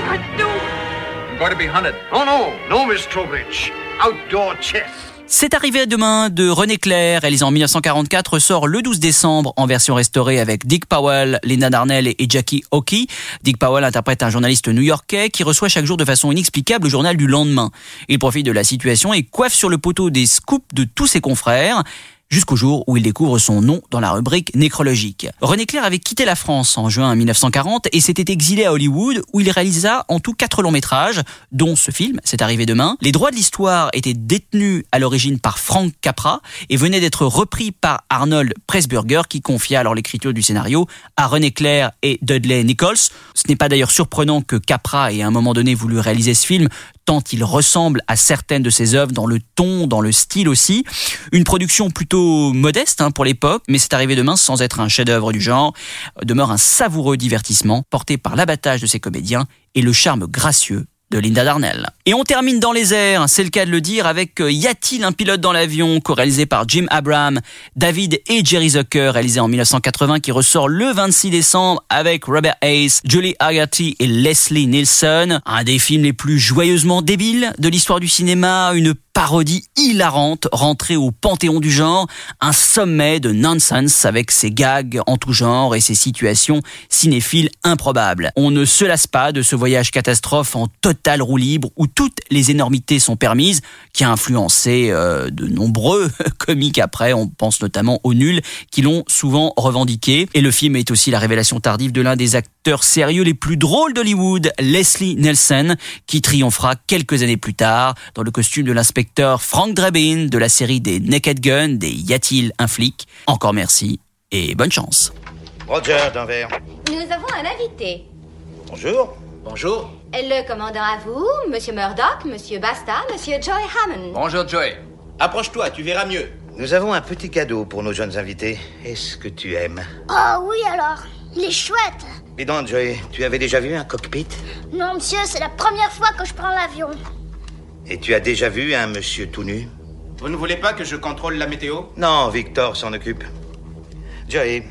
Going to be hunted. Oh no, no, Miss Trowbridge. Outdoor chess. C'est arrivé demain de René Clair, réalisé en 1944, sort le 12 décembre en version restaurée avec Dick Powell, Linda Darnell et Jackie Hockey. Dick Powell interprète un journaliste new-yorkais qui reçoit chaque jour de façon inexplicable le journal du lendemain. Il profite de la situation et coiffe sur le poteau des scoops de tous ses confrères jusqu'au jour où il découvre son nom dans la rubrique nécrologique. René Clair avait quitté la France en juin 1940 et s'était exilé à Hollywood où il réalisa en tout quatre longs métrages, dont ce film, C'est arrivé demain. Les droits de l'histoire étaient détenus à l'origine par Frank Capra et venaient d'être repris par Arnold Pressburger qui confia alors l'écriture du scénario à René Clair et Dudley Nichols. Ce n'est pas d'ailleurs surprenant que Capra ait à un moment donné voulu réaliser ce film tant il ressemble à certaines de ses œuvres dans le ton, dans le style aussi. Une production plutôt modeste hein, pour l'époque, mais c'est arrivé demain sans être un chef-d'œuvre du genre, demeure un savoureux divertissement porté par l'abattage de ses comédiens et le charme gracieux de Linda Darnell. Et on termine dans les airs, c'est le cas de le dire, avec euh, Y a-t-il un pilote dans l'avion, co-réalisé par Jim Abraham, David et Jerry Zucker, réalisé en 1980, qui ressort le 26 décembre avec Robert Hayes, Julie Haggerty et Leslie Nielsen. Un des films les plus joyeusement débiles de l'histoire du cinéma, une parodie hilarante rentrée au panthéon du genre, un sommet de nonsense avec ses gags en tout genre et ses situations cinéphiles improbables. On ne se lasse pas de ce voyage catastrophe en totale roue libre où toutes les énormités sont permises, qui a influencé euh, de nombreux comiques après, on pense notamment aux nuls, qui l'ont souvent revendiqué. Et le film est aussi la révélation tardive de l'un des acteurs sérieux les plus drôles d'Hollywood, Leslie Nelson, qui triomphera quelques années plus tard dans le costume de l'inspecteur Frank Drebin de la série des Naked Gun, des Y a-t-il un flic? Encore merci et bonne chance. Roger, d'un verre. Nous avons un invité. Bonjour. Bonjour. Le commandant à vous, Monsieur Murdoch, Monsieur Basta, Monsieur Joy Hammond. Bonjour Joey. Approche-toi, tu verras mieux. Nous avons un petit cadeau pour nos jeunes invités. Est-ce que tu aimes? Oh oui alors, il est chouette. Dis donc, Joey, tu avais déjà vu un cockpit? Non, monsieur, c'est la première fois que je prends l'avion. Et tu as déjà vu un monsieur tout nu? Vous ne voulez pas que je contrôle la météo? Non, Victor s'en occupe. Joey,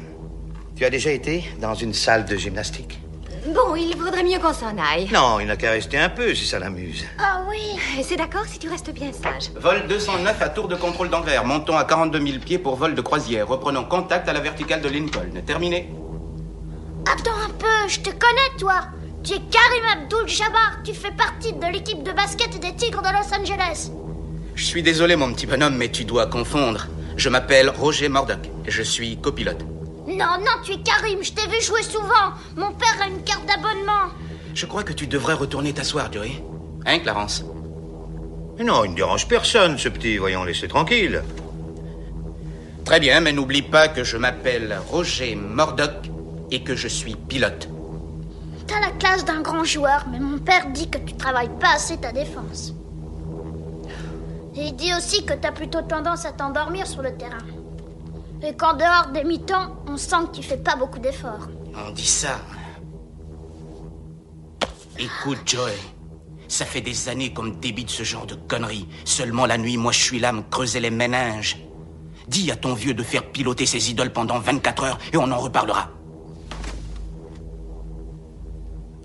tu as déjà été dans une salle de gymnastique? Bon, il vaudrait mieux qu'on s'en aille. Non, il n'a qu'à rester un peu si ça l'amuse. Ah oui C'est d'accord si tu restes bien sage. Vol 209 à tour de contrôle d'Anvers. Montons à 42 000 pieds pour vol de croisière. Reprenons contact à la verticale de Lincoln. Terminé. Attends un peu, je te connais, toi. Tu es Karim Abdul-Jabbar. Tu fais partie de l'équipe de basket des Tigres de Los Angeles. Je suis désolé, mon petit bonhomme, mais tu dois confondre. Je m'appelle Roger Murdoch et je suis copilote. Non, non, tu es Karim. Je t'ai vu jouer souvent. Mon père a une carte d'abonnement. Je crois que tu devrais retourner t'asseoir, Joey. Hein, Clarence? Mais Non, il ne dérange personne, ce petit. Voyons, laissez tranquille. Très bien, mais n'oublie pas que je m'appelle Roger Murdoch et que je suis pilote. T'as la classe d'un grand joueur, mais mon père dit que tu travailles pas assez ta défense. Et il dit aussi que t'as plutôt tendance à t'endormir sur le terrain. Et qu'en dehors des mi-temps, on sent que tu fais pas beaucoup d'efforts. On dit ça. Écoute, Joey. Ça fait des années qu'on me débite ce genre de conneries. Seulement la nuit, moi je suis là à me creuser les méninges. Dis à ton vieux de faire piloter ses idoles pendant 24 heures et on en reparlera.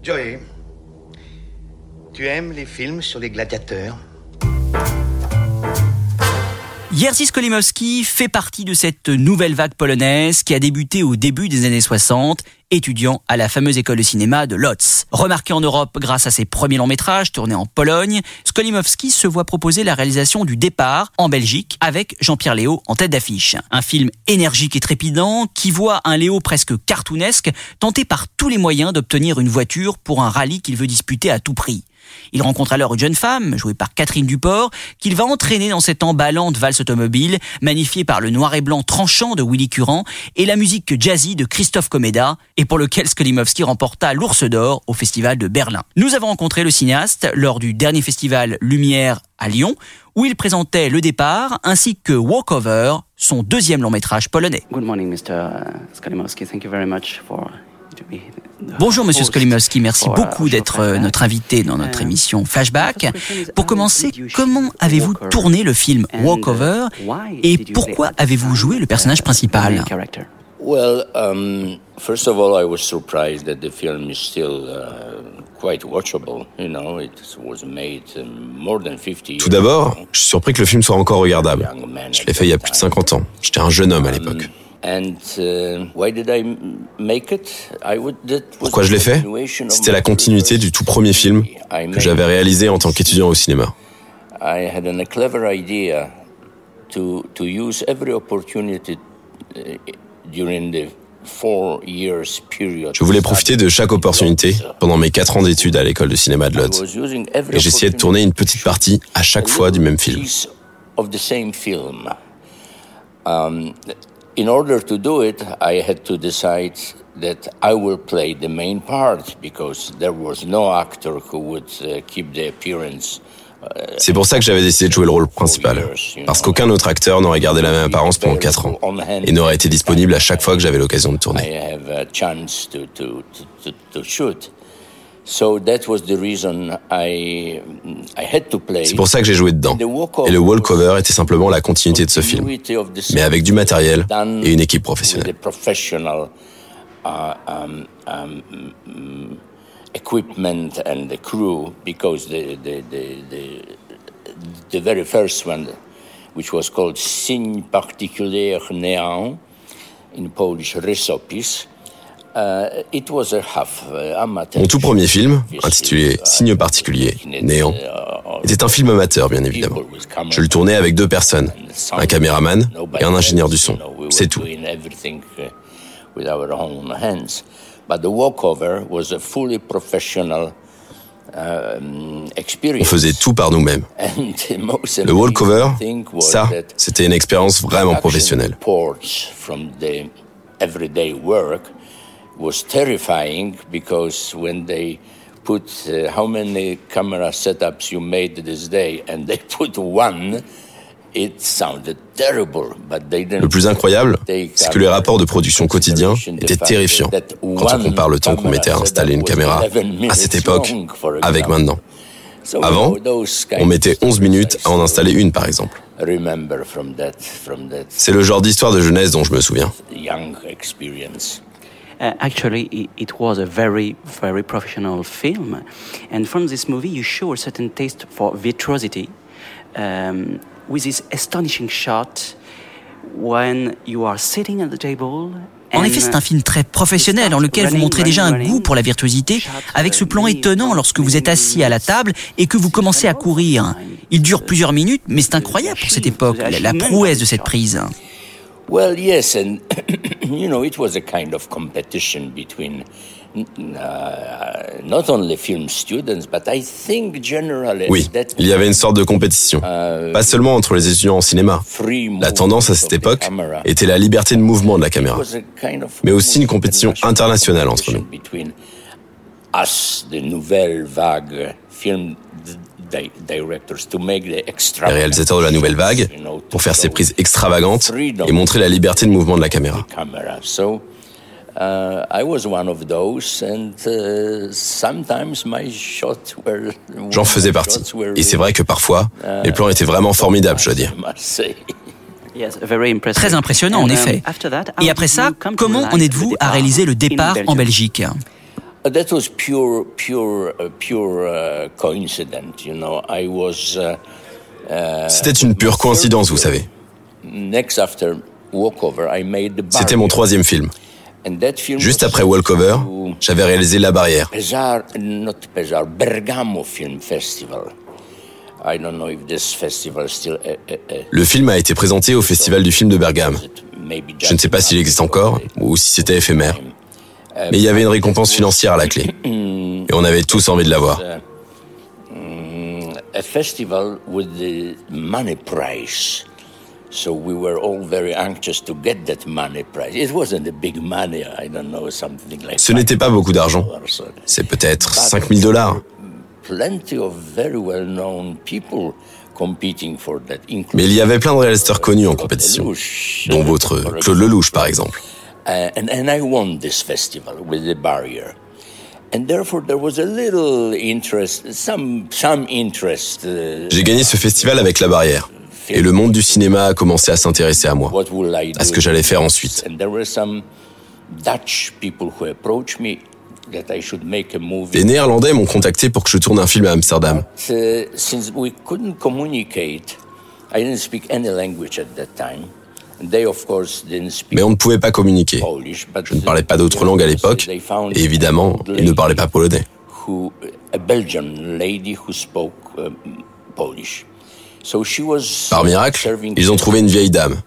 Joey, tu aimes les films sur les gladiateurs? Jerzy Skolimowski fait partie de cette nouvelle vague polonaise qui a débuté au début des années 60, étudiant à la fameuse école de cinéma de Lodz. Remarqué en Europe grâce à ses premiers longs métrages tournés en Pologne, Skolimowski se voit proposer la réalisation du Départ en Belgique avec Jean-Pierre Léo en tête d'affiche. Un film énergique et trépidant qui voit un Léo presque cartoonesque tenter par tous les moyens d'obtenir une voiture pour un rallye qu'il veut disputer à tout prix. Il rencontre alors une jeune femme, jouée par Catherine Duport, qu'il va entraîner dans cette emballante valse automobile, magnifiée par le noir et blanc tranchant de Willy Curran et la musique jazzy de Christophe Komeda, et pour lequel Skolimowski remporta l'Ours d'Or au Festival de Berlin. Nous avons rencontré le cinéaste lors du dernier festival Lumière à Lyon, où il présentait Le Départ ainsi que Walkover, son deuxième long métrage polonais. Good morning, Mr. Skolimowski. Thank you very much for Bonjour Monsieur Skolimowski, merci beaucoup d'être euh, notre invité dans notre émission Flashback. Pour commencer, comment avez-vous tourné le film Walkover et pourquoi avez-vous joué le personnage principal Well, um, first of all, I was surprised that the film is still uh, quite watchable. You know, it was made um, more than 50 years Tout d'abord, je suis surpris que le film soit encore regardable. Je l'ai fait il y a plus de 50 ans. J'étais un jeune homme à l'époque. And why did I make it? I would, that was Pourquoi je l'ai fait? C'était la continuité du tout premier film que j'avais réalisé en tant qu'étudiant au cinéma. I had a clever idea to to use every opportunity during the four years period. Je voulais profiter de chaque opportunité pendant mes quatre ans d'études à l'école de cinéma de Lodz. Et j'essayais de tourner une petite partie à chaque fois du même film. In order to do it, I had to decide that I will play the main part because there was no actor who would uh, keep the appearance. C'est pour ça que j'avais décidé de jouer le rôle principal, parce qu'aucun autre acteur n'aurait gardé la même apparence pendant 4 ans et n'aurait été disponible à chaque fois que j'avais l'occasion de tourner. C'est pour ça que j'ai joué dedans. Et le walkover était simplement la continuité de ce film, mais avec du matériel et une équipe professionnelle. professional equipment and the crew because the, the, the, the, the very first one, which was called Signe Particulier Néant, in Polish Rysopis, Mon tout premier film, intitulé Signe particulier, Néant, était un film amateur, bien évidemment. Je le tournais avec deux personnes, un caméraman et un ingénieur du son. C'est tout. Uh, um, On faisait tout par nous-mêmes. Le walkover, ça, c'était une expérience vraiment professionnelle. Was terrifying because when they put uh, how many camera setups you made this day and they put one Le plus incroyable, c'est que les rapports de production quotidiens étaient terrifiants quand on compare le temps qu'on mettait à installer une caméra à cette époque avec maintenant. Avant, on mettait 11 minutes à en installer une, par exemple. C'est le genre d'histoire de jeunesse dont je me souviens. Uh, actually, it, it was a very, very professional film. And from this movie, you show a certain taste for virtuosity um, with this astonishing shot when you are sitting at the table En effet, c'est un film très professionnel dans lequel vous montrez déjà un goût pour la virtuosité avec ce plan étonnant lorsque vous êtes assis à la table et que vous commencez à courir. Il dure plusieurs minutes, mais c'est incroyable pour cette époque, la, la prouesse de cette prise. Well, yes, and you know, it was a kind of competition between uh, not only film students, but I think generally. Oui, il y avait une sorte de compétition, uh, pas seulement entre les étudiants en cinéma. La tendance à cette époque était la liberté de mouvement de la caméra, mais aussi une compétition internationale entre nous. Us, film les réalisateurs de la nouvelle vague pour faire ces prises extravagantes et montrer la liberté de mouvement de la caméra. J'en faisais partie. Et c'est vrai que parfois, les plans étaient vraiment formidables, je dois dire. Très impressionnant, en effet. Et après ça, comment en êtes-vous à réaliser le départ en Belgique? Uh, that was pure, pure, uh, pure uh, coincidence. You know, I was. Uh, uh C'était une pure coïncidence, vous savez. Next after Walkover, I made the C'était mon troisième film. Juste après Walkover, j'avais réalisé La Barrière. Pesar, not Pesar, Bergamo Film Festival. I don't know if this festival still, uh, uh, Le film a été présenté au Festival du film de Bergame. Je ne sais pas s'il existe encore ou si c'était éphémère. Mais il y avait une récompense financière à la clé. Et on avait tous envie de l'avoir. A festival with the money prize. So we were all very anxious to get that money prize. It wasn't a big money, I don't know, something like Ce n'était pas beaucoup d'argent. C'est peut-être 5000 dollars. Plenty of very well-known people competing for that. Mais il y avait plein de réalisateurs connus en compétition, dont votre Claude Lelouch par exemple. Uh, and, and I won this festival with the barrier. And therefore there was a little interest, some, some interest. J'ai gagné ce festival avec la barrière. Et le monde du cinéma a commencé à s'intéresser à moi, à ce que j'allais faire ensuite. And there were some Dutch people who approached me that I should make a movie. Les Néerlandais m'ont contacté pour que je tourne un film à Amsterdam. But, uh, since we couldn't communicate, I didn't speak any language at that time. Mais on ne pouvait pas communiquer. Je ne parlais pas d'autre langue à l'époque, et évidemment, ils ne parlaient pas polonais. Par miracle, ils ont trouvé une vieille dame,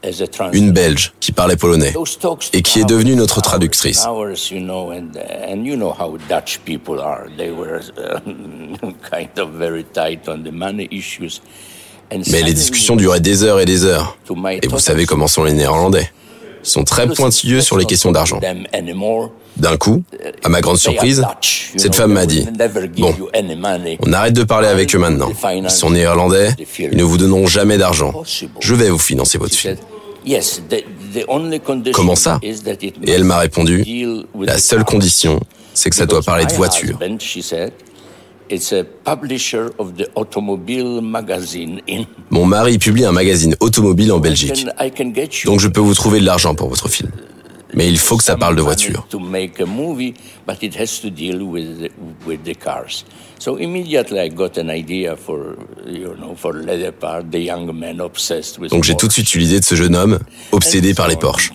une Belge, qui parlait polonais, et qui est devenue notre traductrice. Mais les discussions duraient des heures et des heures. Et vous savez comment sont les Néerlandais. Ils sont très pointilleux sur les questions d'argent. D'un coup, à ma grande surprise, cette femme m'a dit, bon, on arrête de parler avec eux maintenant. Ils sont néerlandais, ils ne vous donneront jamais d'argent. Je vais vous financer votre film. Comment ça Et elle m'a répondu, la seule condition, c'est que ça doit parler de voiture. Mon mari publie un magazine automobile en Belgique. Donc je peux vous trouver de l'argent pour votre film. Mais il faut que ça parle de voiture. Donc j'ai tout de suite eu l'idée de ce jeune homme obsédé par les Porsche.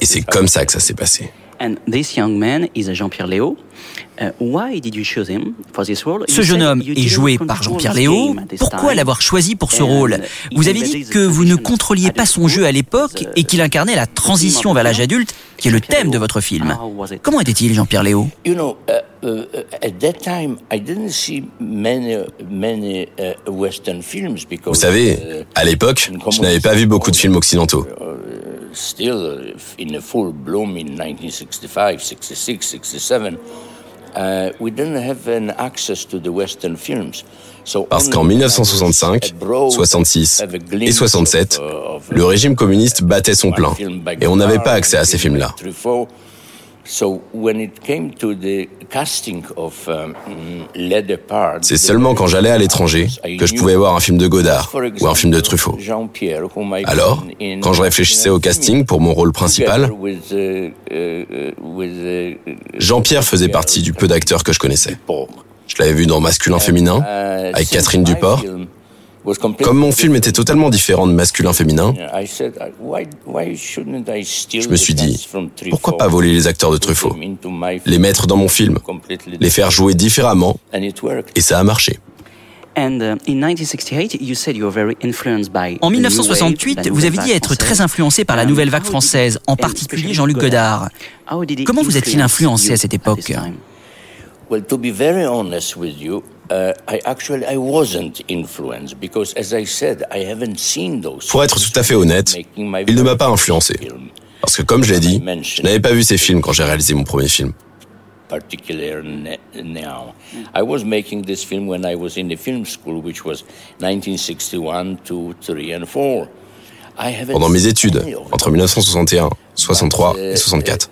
Et c'est comme ça que ça s'est passé. And this young man is Jean-Pierre Léo. Uh, why did you choose him for this role? Ce jeune homme est joué par Jean-Pierre Léo. Pourquoi l'avoir choisi pour ce rôle? Vous avez dit que vous ne contrôliez pas son jeu à l'époque et qu'il incarnait la transition vers l'âge adulte, qui est le thème de votre film. Comment était-il, Jean-Pierre Léo? You know, uh, uh, at that time, I didn't see many, many uh, Western films because. Vous savez, uh, à l'époque, je n'avais pas vu beaucoup de films occidentaux. Still in a full bloom in 1965, 66, 67. Parce qu'en 1965, 66 et 67, le régime communiste battait son plein et on n'avait pas accès à ces films-là. C'est seulement quand j'allais à l'étranger que je pouvais voir un film de Godard ou un film de Truffaut. Alors, quand je réfléchissais au casting pour mon rôle principal, Jean-Pierre faisait partie du peu d'acteurs que je connaissais. Je l'avais vu dans Masculin-Féminin, avec Catherine Duport, comme mon film était totalement différent de masculin-féminin, je me suis dit, pourquoi pas voler les acteurs de Truffaut, les mettre dans mon film, les faire jouer différemment, et ça a marché. En 1968, vous avez dit être très influencé par la nouvelle vague française, en particulier Jean-Luc Godard? Comment vous a-t-il influencé à cette époque? Pour être tout à fait honnête, il ne m'a pas influencé. Parce que comme je l'ai dit, je n'avais pas vu ces films quand j'ai réalisé mon premier film. now. I was making this film when I was in the film school, which was 1961, 2, 3 and 4. Pendant mes études, entre 1961, 63 et 64.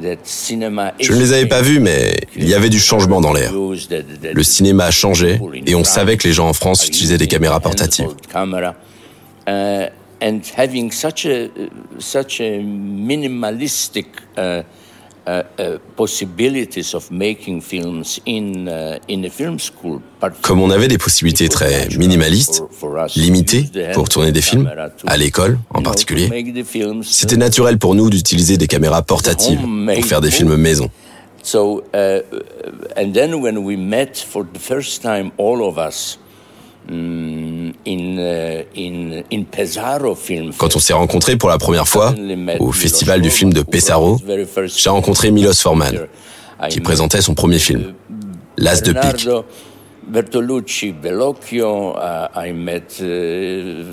Je ne les avais pas vus, mais il y avait du changement dans l'air. Le cinéma a changé et on savait que les gens en France utilisaient des caméras portatives. And having such a such a minimalistic uh, comme on avait des possibilités très minimalistes, limitées pour tourner des films, à l'école en particulier, c'était naturel pour nous d'utiliser des caméras portatives pour faire des films maison. So, uh, and then when we met for the first time, all of us, Mm, Quand on s'est rencontrés pour la première fois au festival du film de Pesaro, j'ai rencontré Milos Forman, qui présentait son premier film, L'As de pique. Bertolucci, Bellocchio, I met uh,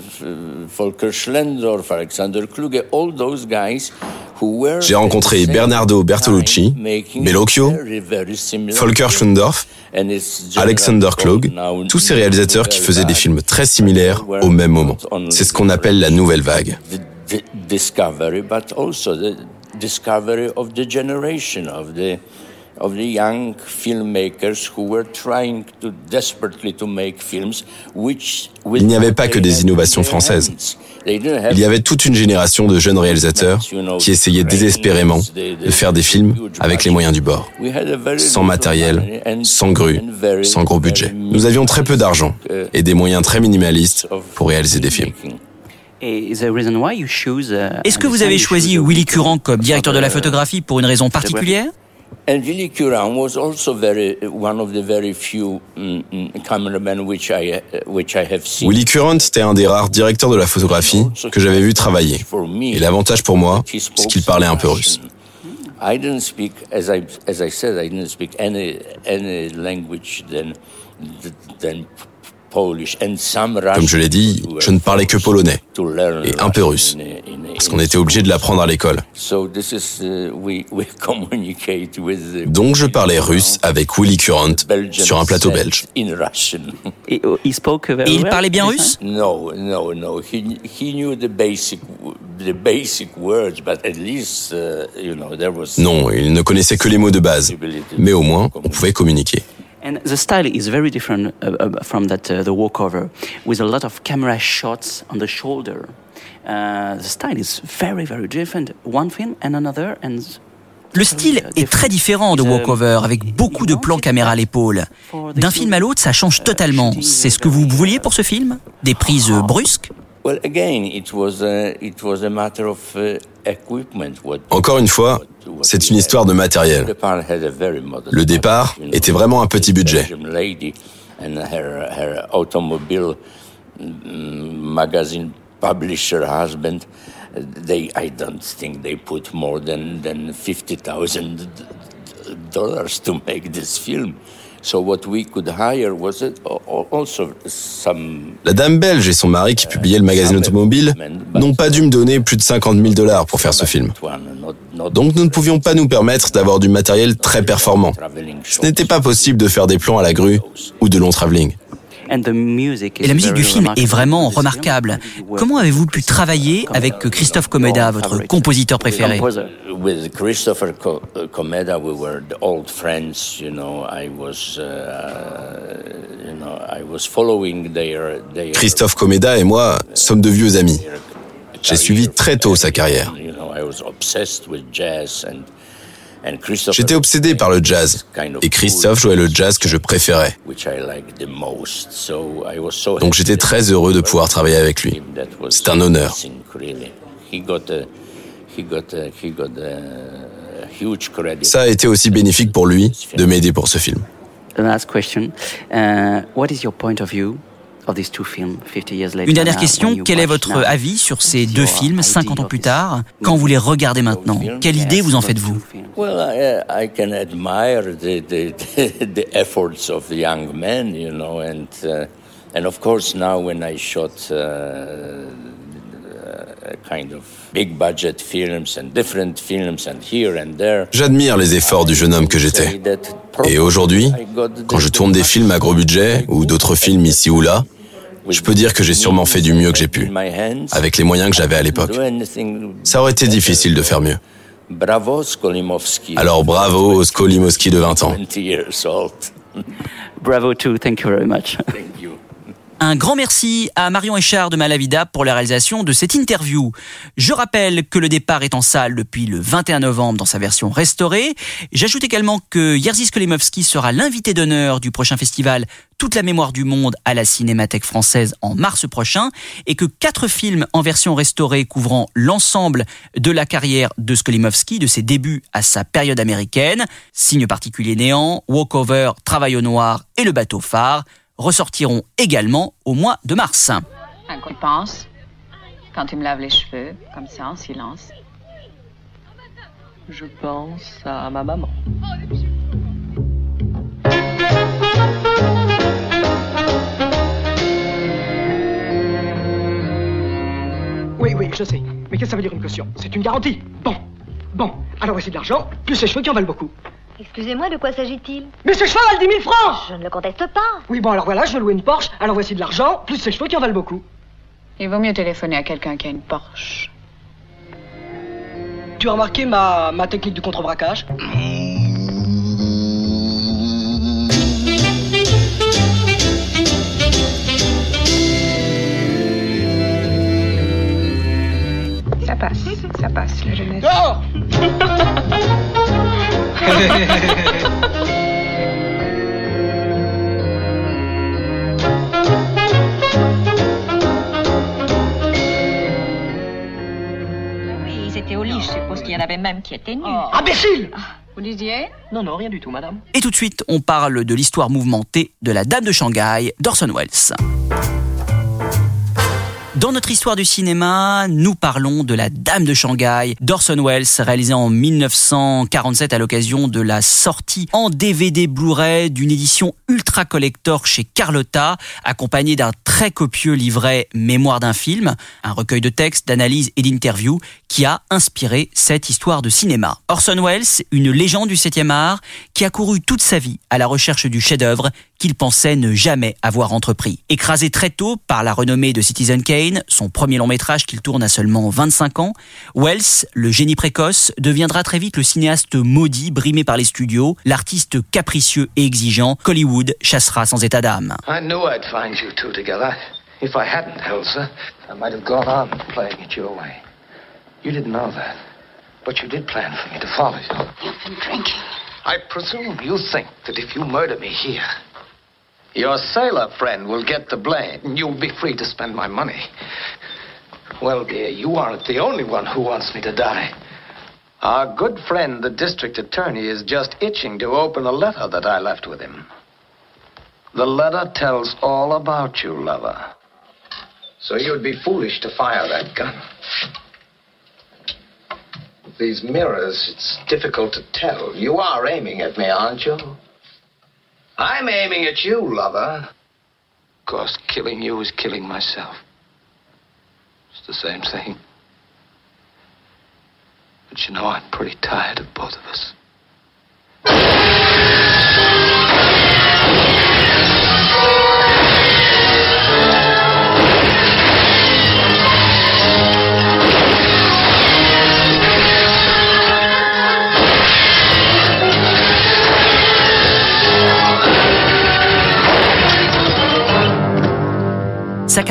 Volker Schlendorf, Alexander Kluge, all those guys who were J'ai rencontré Bernardo Bertolucci, Bellocchio, Volker Schlendorf, Alexander Klug, tous ces réalisateurs qui faisaient des films très similaires au même moment. C'est ce qu'on appelle la nouvelle vague. Discovery, but also the discovery of the generation of the of the young filmmakers who were trying to desperately to make films which Il n'y avait pas que des innovations françaises. Il y avait toute une génération de jeunes réalisateurs qui essayaient désespérément de faire des films avec les moyens du bord, sans matériel, sans grue, sans gros budget. Nous avions très peu d'argent et des moyens très minimalistes pour réaliser des films. Est-ce que vous avez choisi Willy Curran comme directeur de la photographie pour une raison particulière? And Willy Curran was also very one of the very few mm, mm, cameramen which I which I have seen. Willy Curran était un des rares directeurs de la photographie que j'avais vu travailler. Et l'avantage pour moi, c'est qu'il parlait un peu russe. I didn't speak, as I as I said, I didn't speak any any language than than comme je l'ai dit, je ne parlais que polonais et un peu russe, parce qu'on était obligé de l'apprendre à l'école. Donc je parlais russe avec Willy Current sur un plateau belge. Et il parlait bien russe? Non, il ne connaissait que les mots de base, mais au moins on pouvait communiquer. And the style is very different uh, uh, from that uh, the walkover, with a lot of camera shots on the shoulder. Uh, the style is very very different. One film and another and. Le style est très différent de Walkover, avec beaucoup de plans caméra à l'épaule. D'un film à l'autre, ça change totalement. C'est ce que vous vouliez pour ce film? Des prises brusques? Encore une fois, c'est une histoire de matériel. Le départ était vraiment un petit budget. Magazine publisher husband, they, I don't think they put more than, than $50,000 to make this film. La dame belge et son mari qui publiaient le magazine automobile n'ont pas dû me donner plus de 50 000 dollars pour faire ce film. Donc nous ne pouvions pas nous permettre d'avoir du matériel très performant. Ce n'était pas possible de faire des plans à la grue ou de long travelling. Et la musique du film est vraiment remarquable. Comment avez-vous pu travailler avec Christophe Comeda, votre compositeur préféré With Christopher Comeda, we were old friends. You know, I was, uh, you know, I was following their, their. Christophe Comeda et moi sommes de vieux amis. J'ai suivi très tôt sa carrière. You know, I was obsessed with jazz and J'étais obsédé par le jazz et Christophe jouait le jazz que je préférais. Donc j'étais très heureux de pouvoir travailler avec lui. C'est un honneur. Ça a été aussi bénéfique pour lui de m'aider pour ce film. question. Uh, what is your point of view une dernière question, quel est votre avis sur ces deux films 50 ans plus tard Quand vous les regardez maintenant, quelle idée vous en faites-vous? Well, I can admire the, the, the efforts of the young men, you know, and uh, and of course now when I shot uh, kind of big budget films and different films and here and there. J'admire les efforts du jeune homme que j'étais. Et aujourd'hui, quand je tourne des films à gros budget ou d'autres films ici ou là, je peux dire que j'ai sûrement fait du mieux que j'ai pu, avec les moyens que j'avais à l'époque. Ça aurait été difficile de faire mieux. Alors bravo au Skolimowski de 20 ans. Bravo too, thank you very much. Un grand merci à Marion Echard de Malavida pour la réalisation de cette interview. Je rappelle que le départ est en salle depuis le 21 novembre dans sa version restaurée. J'ajoute également que Jerzy Skolimowski sera l'invité d'honneur du prochain festival Toute la mémoire du monde à la Cinémathèque française en mars prochain et que quatre films en version restaurée couvrant l'ensemble de la carrière de Skolimowski, de ses débuts à sa période américaine, Signe particulier néant, Walkover, Travail au noir et Le bateau phare, ressortiront également au mois de mars. Un coup pense, quand tu me laves les cheveux, comme ça, en silence Je pense à ma maman. Oui, oui, je sais. Mais qu'est-ce que ça veut dire une caution? C'est une garantie. Bon, bon. Alors voici de l'argent, plus ces cheveux qui en valent beaucoup. Excusez-moi, de quoi s'agit-il Mais ces cheveux valent 10 000 francs Je ne le conteste pas. Oui, bon, alors voilà, je veux louer une Porsche, alors voici de l'argent, plus ces cheveux qui en valent beaucoup. Il vaut mieux téléphoner à quelqu'un qui a une Porsche. Tu as remarqué ma, ma technique du contre-braquage? Ça passe, ça passe, la jeunesse. Dehors Oui, ils étaient au lit, je suppose qu'il y en avait même qui étaient nus. Oh. Imbécile Vous disiez? Non, non, rien du tout, madame. Et tout de suite, on parle de l'histoire mouvementée de la Dame de Shanghai d'Orson Welles. Dans notre histoire du cinéma, nous parlons de La Dame de Shanghai d'Orson Welles, réalisée en 1947 à l'occasion de la sortie en DVD Blu-ray d'une édition ultra collector chez Carlotta, accompagnée d'un très copieux livret Mémoire d'un film, un recueil de textes, d'analyses et d'interviews qui a inspiré cette histoire de cinéma. Orson Welles, une légende du 7e art, qui a couru toute sa vie à la recherche du chef-d'œuvre qu'il pensait ne jamais avoir entrepris. Écrasé très tôt par la renommée de Citizen Kane, son premier long métrage qu'il tourne à seulement 25 ans, Wells, le génie précoce, deviendra très vite le cinéaste maudit, brimé par les studios, l'artiste capricieux et exigeant qu'Hollywood chassera sans état d'âme. I knew I'd find you two together. If I hadn't, Elsa, I might have gone on playing it your way. You didn't know that. But you did plan for me to follow you. You've been drinking. I presume you think that if you murder me here, your sailor friend will get the blame and you'll be free to spend my money. Well, dear, you aren't the only one who wants me to die. Our good friend, the district attorney, is just itching to open a letter that I left with him. The letter tells all about you, lover. So you'd be foolish to fire that gun. These mirrors, it's difficult to tell. You are aiming at me, aren't you? I'm aiming at you, lover. Of course, killing you is killing myself. It's the same thing. But you know, I'm pretty tired of both of us.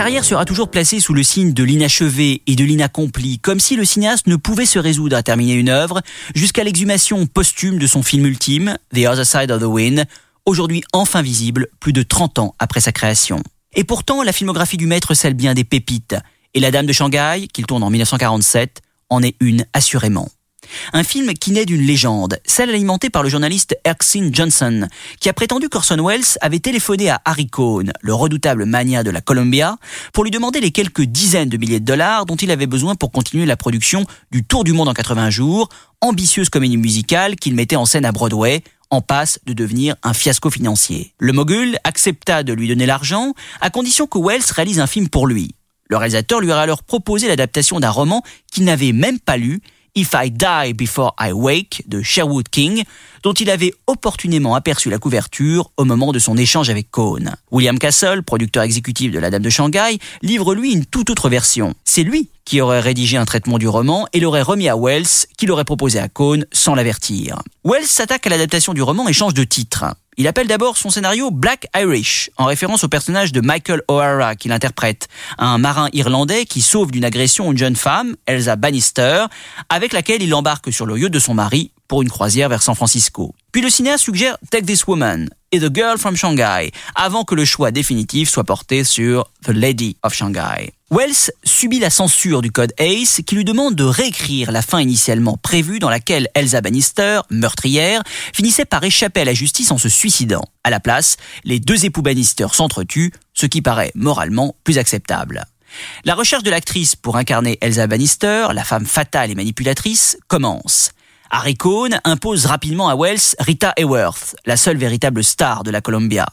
Carrière sera toujours placée sous le signe de l'inachevé et de l'inaccompli, comme si le cinéaste ne pouvait se résoudre à terminer une œuvre, jusqu'à l'exhumation posthume de son film ultime, The Other Side of the Wind, aujourd'hui enfin visible, plus de 30 ans après sa création. Et pourtant, la filmographie du maître scelle bien des pépites, et La Dame de Shanghai, qu'il tourne en 1947, en est une assurément. Un film qui naît d'une légende, celle alimentée par le journaliste Erskine Johnson, qui a prétendu qu'Orson Welles avait téléphoné à Harry Cohn, le redoutable mania de la Columbia, pour lui demander les quelques dizaines de milliers de dollars dont il avait besoin pour continuer la production du Tour du monde en 80 jours, ambitieuse comédie musicale qu'il mettait en scène à Broadway, en passe de devenir un fiasco financier. Le mogul accepta de lui donner l'argent à condition que Wells réalise un film pour lui. Le réalisateur lui aurait alors proposé l'adaptation d'un roman qu'il n'avait même pas lu If I Die Before I Wake de Sherwood King, dont il avait opportunément aperçu la couverture au moment de son échange avec Cohn. William Castle, producteur exécutif de La Dame de Shanghai, livre lui une toute autre version. C'est lui qui aurait rédigé un traitement du roman et l'aurait remis à Wells, qui l'aurait proposé à Cohn sans l'avertir. Wells s'attaque à l'adaptation du roman et change de titre. Il appelle d'abord son scénario Black Irish, en référence au personnage de Michael O'Hara qu'il interprète, un marin irlandais qui sauve d'une agression une jeune femme, Elsa Bannister, avec laquelle il embarque sur le yacht de son mari pour une croisière vers San Francisco. Puis le cinéaste suggère Take This Woman et The Girl from Shanghai, avant que le choix définitif soit porté sur The Lady of Shanghai. Wells subit la censure du code ACE qui lui demande de réécrire la fin initialement prévue dans laquelle Elsa Bannister, meurtrière, finissait par échapper à la justice en se suicidant. À la place, les deux époux Bannister s'entretuent, ce qui paraît moralement plus acceptable. La recherche de l'actrice pour incarner Elsa Bannister, la femme fatale et manipulatrice, commence. Harry Cohn impose rapidement à Wells Rita Hayworth, la seule véritable star de la Columbia.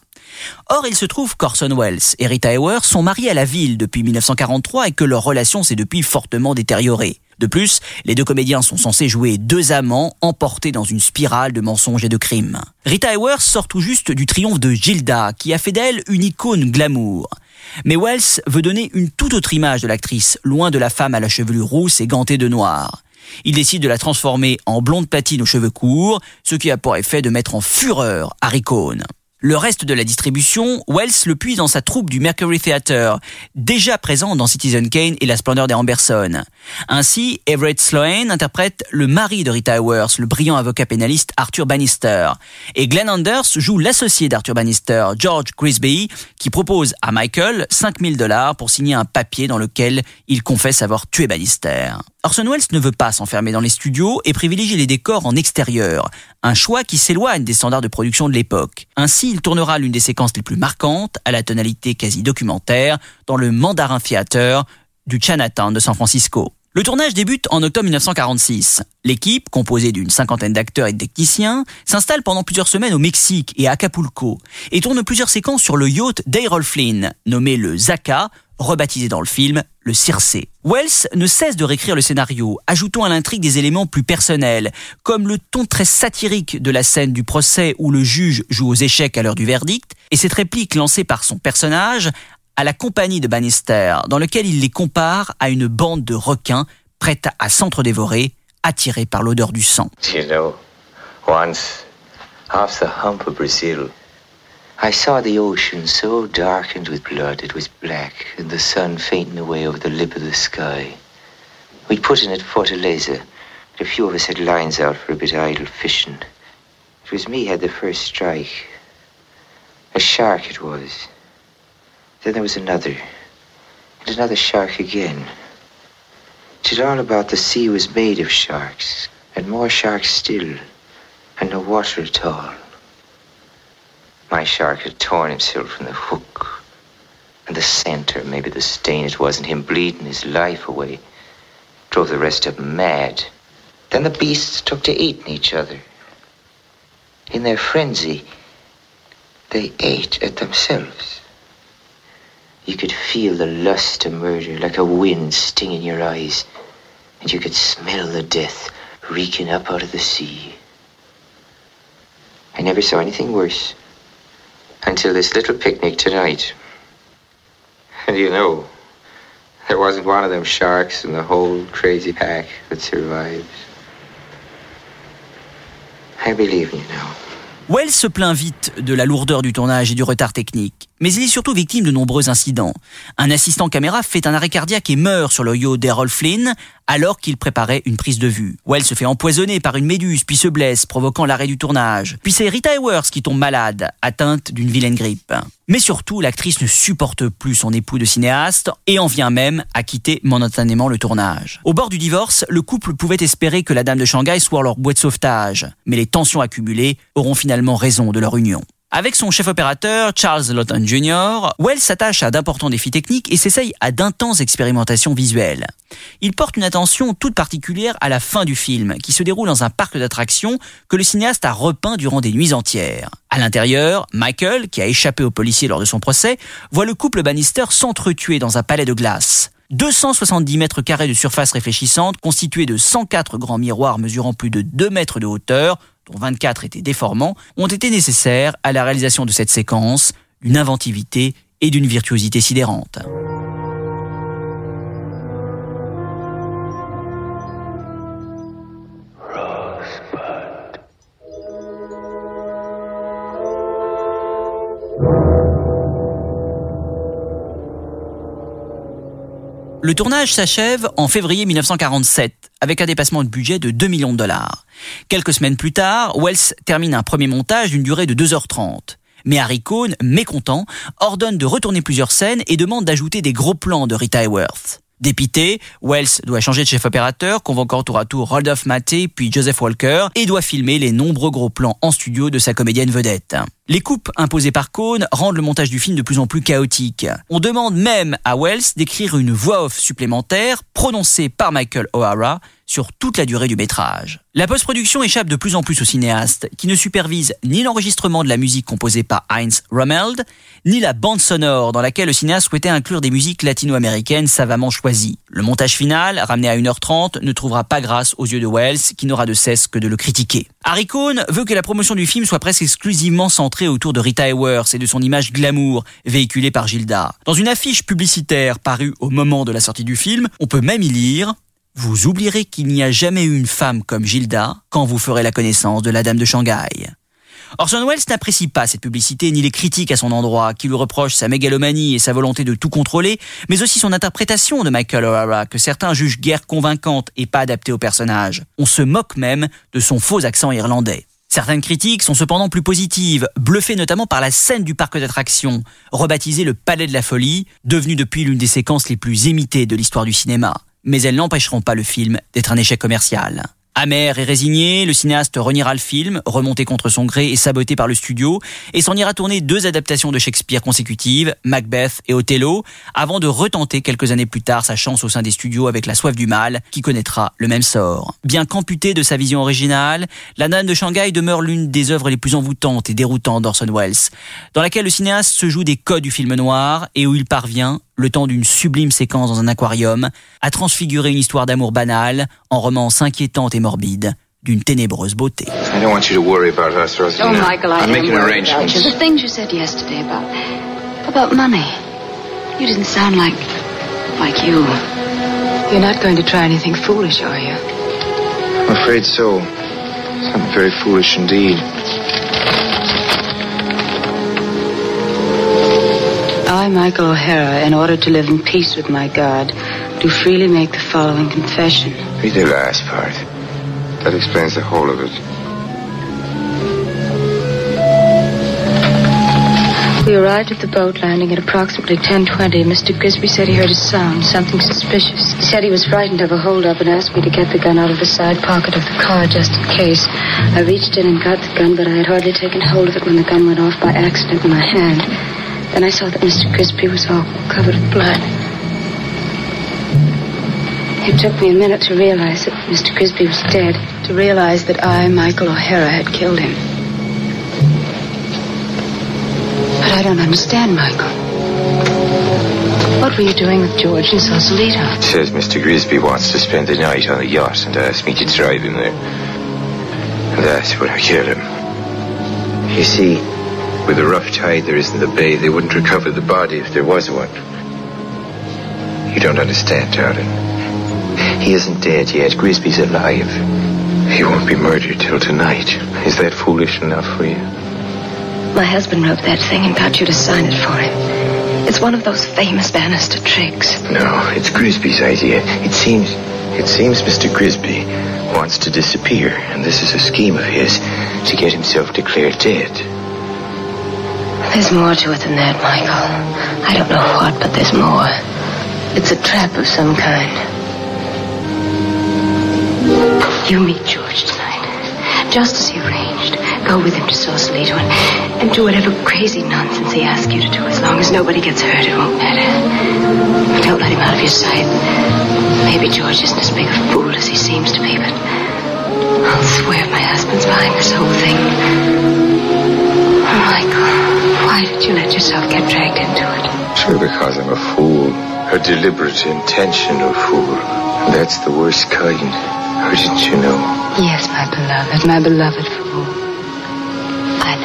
Or, il se trouve qu'Orson Welles et Rita Hayworth sont mariés à la ville depuis 1943 et que leur relation s'est depuis fortement détériorée. De plus, les deux comédiens sont censés jouer deux amants emportés dans une spirale de mensonges et de crimes. Rita Hayworth sort tout juste du triomphe de Gilda, qui a fait d'elle une icône glamour. Mais Wells veut donner une toute autre image de l'actrice, loin de la femme à la chevelure rousse et gantée de noir. Il décide de la transformer en blonde platine aux cheveux courts, ce qui a pour effet de mettre en fureur Harry Cohn. Le reste de la distribution, Wells le puise dans sa troupe du Mercury Theatre, déjà présent dans Citizen Kane et La Splendeur des Amberson. Ainsi, Everett Sloane interprète le mari de Rita Hayworth, le brillant avocat pénaliste Arthur Bannister. Et Glenn Anders joue l'associé d'Arthur Bannister, George Grisby, qui propose à Michael 5000 dollars pour signer un papier dans lequel il confesse avoir tué Bannister. Orson Welles ne veut pas s'enfermer dans les studios et privilégie les décors en extérieur, un choix qui s'éloigne des standards de production de l'époque. Ainsi, il tournera l'une des séquences les plus marquantes, à la tonalité quasi documentaire, dans le Mandarin Theater du Chinatown de San Francisco. Le tournage débute en octobre 1946. L'équipe, composée d'une cinquantaine d'acteurs et de techniciens, s'installe pendant plusieurs semaines au Mexique et à Acapulco et tourne plusieurs séquences sur le yacht d'Errol Flynn, nommé le Zaka, rebaptisé dans le film le Circé. Wells ne cesse de réécrire le scénario, ajoutant à l'intrigue des éléments plus personnels, comme le ton très satirique de la scène du procès où le juge joue aux échecs à l'heure du verdict, et cette réplique lancée par son personnage à la compagnie de Bannister, dans lequel il les compare à une bande de requins prête à s'entre-dévorer, attirés par l'odeur du sang. I saw the ocean so darkened with blood it was black, and the sun fainting away over the lip of the sky. We'd put in at Fortaleza, and a few of us had lines out for a bit of idle fishing. It was me had the first strike. A shark it was. Then there was another, and another shark again. It's all about the sea was made of sharks, and more sharks still, and no water at all. My shark had torn himself from the hook, and the scent, or maybe the stain, it wasn't him bleeding his life away, drove the rest of 'em mad. Then the beasts took to eating each other. In their frenzy, They ate at themselves. You could feel the lust to murder like a wind sting in your eyes, and you could smell the death reeking up out of the sea. I never saw anything worse until this little picnic tonight. And you know, there wasn't one of them sharks in the whole crazy pack that survived. I believe you now. Wells se plaint vite de la lourdeur du tournage et du retard technique, mais il est surtout victime de nombreux incidents. Un assistant caméra fait un arrêt cardiaque et meurt sur le yacht d'Errol Flynn alors qu'il préparait une prise de vue. Wells se fait empoisonner par une méduse puis se blesse, provoquant l'arrêt du tournage. Puis c'est Rita Hayworth qui tombe malade, atteinte d'une vilaine grippe. Mais surtout, l'actrice ne supporte plus son époux de cinéaste et en vient même à quitter momentanément le tournage. Au bord du divorce, le couple pouvait espérer que la dame de Shanghai soit leur boîte de sauvetage, mais les tensions accumulées auront finalement raison de leur union. Avec son chef opérateur, Charles Lawton Jr., Wells s'attache à d'importants défis techniques et s'essaye à d'intenses expérimentations visuelles. Il porte une attention toute particulière à la fin du film, qui se déroule dans un parc d'attractions que le cinéaste a repeint durant des nuits entières. À l'intérieur, Michael, qui a échappé aux policiers lors de son procès, voit le couple Bannister s'entretuer dans un palais de glace. 270 mètres carrés de surface réfléchissante, constitués de 104 grands miroirs mesurant plus de 2 mètres de hauteur, dont 24 étaient déformants, ont été nécessaires à la réalisation de cette séquence, d'une inventivité et d'une virtuosité sidérante. Le tournage s'achève en février 1947 avec un dépassement de budget de 2 millions de dollars. Quelques semaines plus tard, Wells termine un premier montage d'une durée de 2h30. Mais Harry Cohn, mécontent, ordonne de retourner plusieurs scènes et demande d'ajouter des gros plans de Rita Hayworth. Dépité, Wells doit changer de chef opérateur, convoquant tour à tour Randolph Maté puis Joseph Walker et doit filmer les nombreux gros plans en studio de sa comédienne vedette. Les coupes imposées par Cohn rendent le montage du film de plus en plus chaotique. On demande même à Wells d'écrire une voix off supplémentaire prononcée par Michael O'Hara sur toute la durée du métrage. La post-production échappe de plus en plus au cinéaste, qui ne supervise ni l'enregistrement de la musique composée par Heinz Rommeld, ni la bande sonore dans laquelle le cinéaste souhaitait inclure des musiques latino-américaines savamment choisies. Le montage final, ramené à 1h30, ne trouvera pas grâce aux yeux de Wells, qui n'aura de cesse que de le critiquer. Harry Cohn veut que la promotion du film soit presque exclusivement centrée autour de Rita Hayworth et de son image glamour, véhiculée par Gilda. Dans une affiche publicitaire parue au moment de la sortie du film, on peut même y lire vous oublierez qu'il n'y a jamais eu une femme comme Gilda quand vous ferez la connaissance de la dame de Shanghai. Orson Welles n'apprécie pas cette publicité ni les critiques à son endroit qui lui reprochent sa mégalomanie et sa volonté de tout contrôler, mais aussi son interprétation de Michael O'Hara que certains jugent guère convaincante et pas adaptée au personnage. On se moque même de son faux accent irlandais. Certaines critiques sont cependant plus positives, bluffées notamment par la scène du parc d'attractions, rebaptisée le Palais de la Folie, devenue depuis l'une des séquences les plus imitées de l'histoire du cinéma mais elles n'empêcheront pas le film d'être un échec commercial. Amer et résigné, le cinéaste reniera le film, remonté contre son gré et saboté par le studio, et s'en ira tourner deux adaptations de Shakespeare consécutives, Macbeth et Othello, avant de retenter quelques années plus tard sa chance au sein des studios avec La Soif du Mal, qui connaîtra le même sort. Bien qu'amputée de sa vision originale, La Nane de Shanghai demeure l'une des œuvres les plus envoûtantes et déroutantes d'Orson Welles, dans laquelle le cinéaste se joue des codes du film noir et où il parvient, le temps d'une sublime séquence dans un aquarium, à transfigurer une histoire d'amour banale en romance inquiétante et morbide d'une ténébreuse beauté. I don't want you to worry about us, Rosanna. Oh, Michael, I I'm making arrangements. about you. The things you said yesterday about about money. You didn't sound like like you. You're not going to try anything foolish, are you? I'm afraid so. Something very foolish indeed. I, Michael O'Hara, in order to live in peace with my God, do freely make the following confession. Read the last part. That explains the whole of it. We arrived at the boat landing at approximately 10:20. Mr. Grisby said he heard a sound, something suspicious. He said he was frightened of a holdup and asked me to get the gun out of the side pocket of the car just in case. I reached in and got the gun, but I had hardly taken hold of it when the gun went off by accident in my hand. Then I saw that Mr. Grisby was all covered with blood. It took me a minute to realize that Mr. Grisby was dead, to realize that I, Michael O'Hara, had killed him. But I don't understand, Michael. What were you doing with George in Sausalito? Says Mr. Grisby wants to spend the night on the yacht and asked me to drive him there. And that's when I killed him. You see, with a rough tide there isn't the bay, they wouldn't recover the body if there was one. You don't understand, darling. He isn't dead yet. Grisby's alive. He won't be murdered till tonight. Is that foolish enough for you? My husband wrote that thing and got you to sign it for him. It's one of those famous Bannister tricks. No, it's Grisby's idea. It seems, it seems Mr. Grisby wants to disappear, and this is a scheme of his to get himself declared dead. There's more to it than that, Michael. I don't know what, but there's more. It's a trap of some kind. You meet George tonight, just as he arranged. Go with him to Sausalito and, and do whatever crazy nonsense he asks you to do. As long as nobody gets hurt, it won't matter. Don't let him out of your sight. Maybe George isn't as big a fool as he seems to be, but I'll swear my husband's behind this whole thing. Oh, Michael, why did you let yourself get dragged into it? Sure, because I'm a fool. A deliberate, intentional fool. That's the worst kind. How didn't you know? Yes, my beloved, my beloved fool. I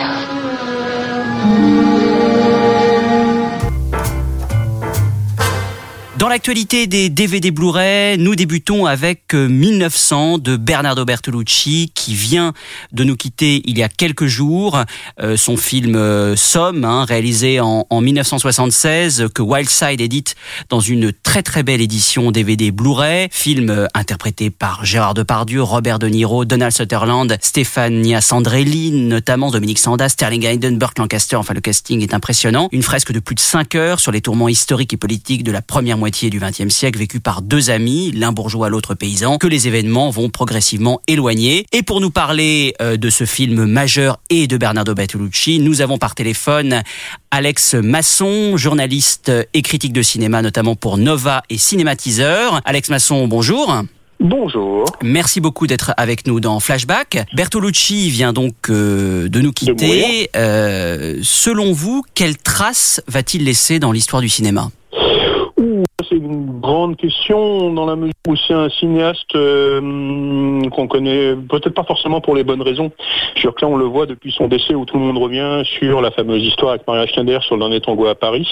Dans l'actualité des DVD Blu-ray, nous débutons avec 1900 euh, de Bernardo Bertolucci qui vient de nous quitter il y a quelques jours. Euh, son film euh, Somme, hein, réalisé en, en, 1976, que Wildside édite dans une très très belle édition DVD Blu-ray. Film interprété par Gérard Depardieu, Robert De Niro, Donald Sutherland, Stefania Sandrelli, notamment Dominique Sanda, Sterling Hayden, Burt Lancaster. Enfin, le casting est impressionnant. Une fresque de plus de 5 heures sur les tourments historiques et politiques de la première moitié du XXe siècle vécu par deux amis, l'un bourgeois, l'autre paysan, que les événements vont progressivement éloigner. Et pour nous parler euh, de ce film majeur et de Bernardo Bertolucci, nous avons par téléphone Alex Masson, journaliste et critique de cinéma, notamment pour Nova et Cinématiseur. Alex Masson, bonjour. Bonjour. Merci beaucoup d'être avec nous dans Flashback. Bertolucci vient donc euh, de nous quitter. Euh, selon vous, quelle trace va-t-il laisser dans l'histoire du cinéma? C'est une grande question dans la mesure où c'est un cinéaste euh, qu'on connaît peut-être pas forcément pour les bonnes raisons. Je que là, on le voit depuis son décès où tout le monde revient sur la fameuse histoire avec Maria Schneider sur le dernier tango à Paris.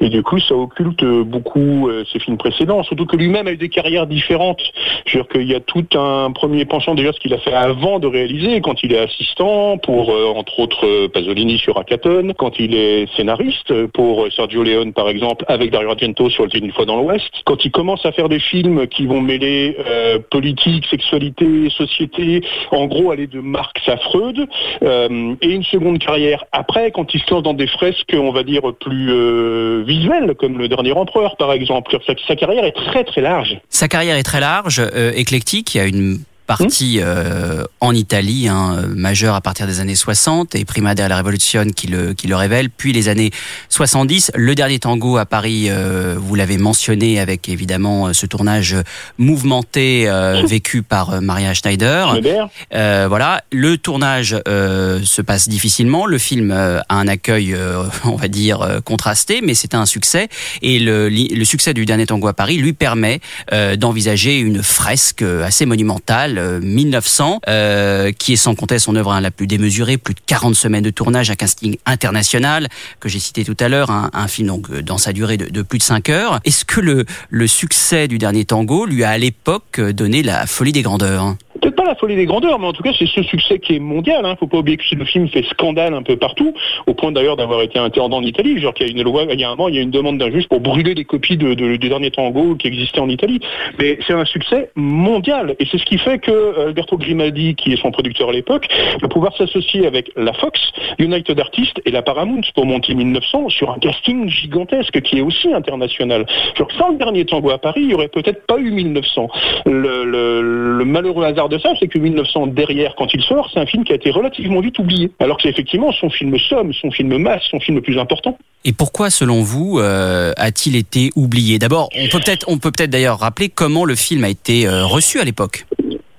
Et du coup, ça occulte beaucoup euh, ses films précédents. Surtout que lui-même a eu des carrières différentes. Je veux dire qu'il y a tout un premier penchant déjà ce qu'il a fait avant de réaliser, quand il est assistant pour, euh, entre autres, Pasolini sur Akaton, quand il est scénariste pour Sergio Leone, par exemple, avec Dario Argento sur Le fois dans l'Ouest, quand il commence à faire des films qui vont mêler euh, politique, sexualité, société, en gros aller de Marx à Freud, euh, et une seconde carrière après, quand il se lance dans des fresques, on va dire, plus euh, visuelles, comme Le Dernier Empereur par exemple. Sa, sa, carrière est très très large. Sa carrière est très large, éclectique, il y a une partie euh, en Italie, hein, majeur à partir des années 60, et Prima della Révolution qui le, qui le révèle, puis les années 70. Le dernier tango à Paris, euh, vous l'avez mentionné avec évidemment ce tournage mouvementé euh, vécu par Maria Schneider. voilà, le tournage se passe difficilement, le film a un accueil, on va dire, contrasté, mais c'est un succès, et le, le succès du dernier tango à Paris lui permet d'envisager une fresque assez monumentale 1900, euh, qui est sans compter son œuvre hein, la plus démesurée, plus de 40 semaines de tournage, un casting international que j'ai cité tout à l'heure, un, film donc euh, dans sa durée de, plus de 5 heures. Est-ce que le, succès du dernier tango lui a à l'époque donné la folie des grandeurs peut-être pas la folie des grandeurs, mais en tout cas, c'est ce succès qui est mondial. Hein. Faut pas oublier que le film fait scandale un peu partout, au point d'ailleurs d'avoir été interdit en Italie. Genre qu'il y a une loi, il y a un moment, il y a une demande d'un juge pour brûler les copies de, du dernier tango qui existait en Italie. Mais c'est un succès mondial, et c'est ce qui fait que euh, Alberto Grimaldi, qui est son producteur à l'époque, va pouvoir s'associer avec la Fox, United Artists et la Paramount pour monter 1900 sur un casting gigantesque qui est aussi international. Genre sans le dernier tango à Paris, il y aurait peut-être pas eu 1900. Le, malheureux hasard de ça, c'est que 1900 derrière, quand il sort, c'est un film qui a été relativement vite oublié. Alors que c'est effectivement son film somme, son film masse, son film le plus important. Et pourquoi, selon vous, euh, a-t-il été oublié? D'abord, on peut peut-être, on peut peut-être d'ailleurs rappeler comment le film a été euh, reçu à l'époque.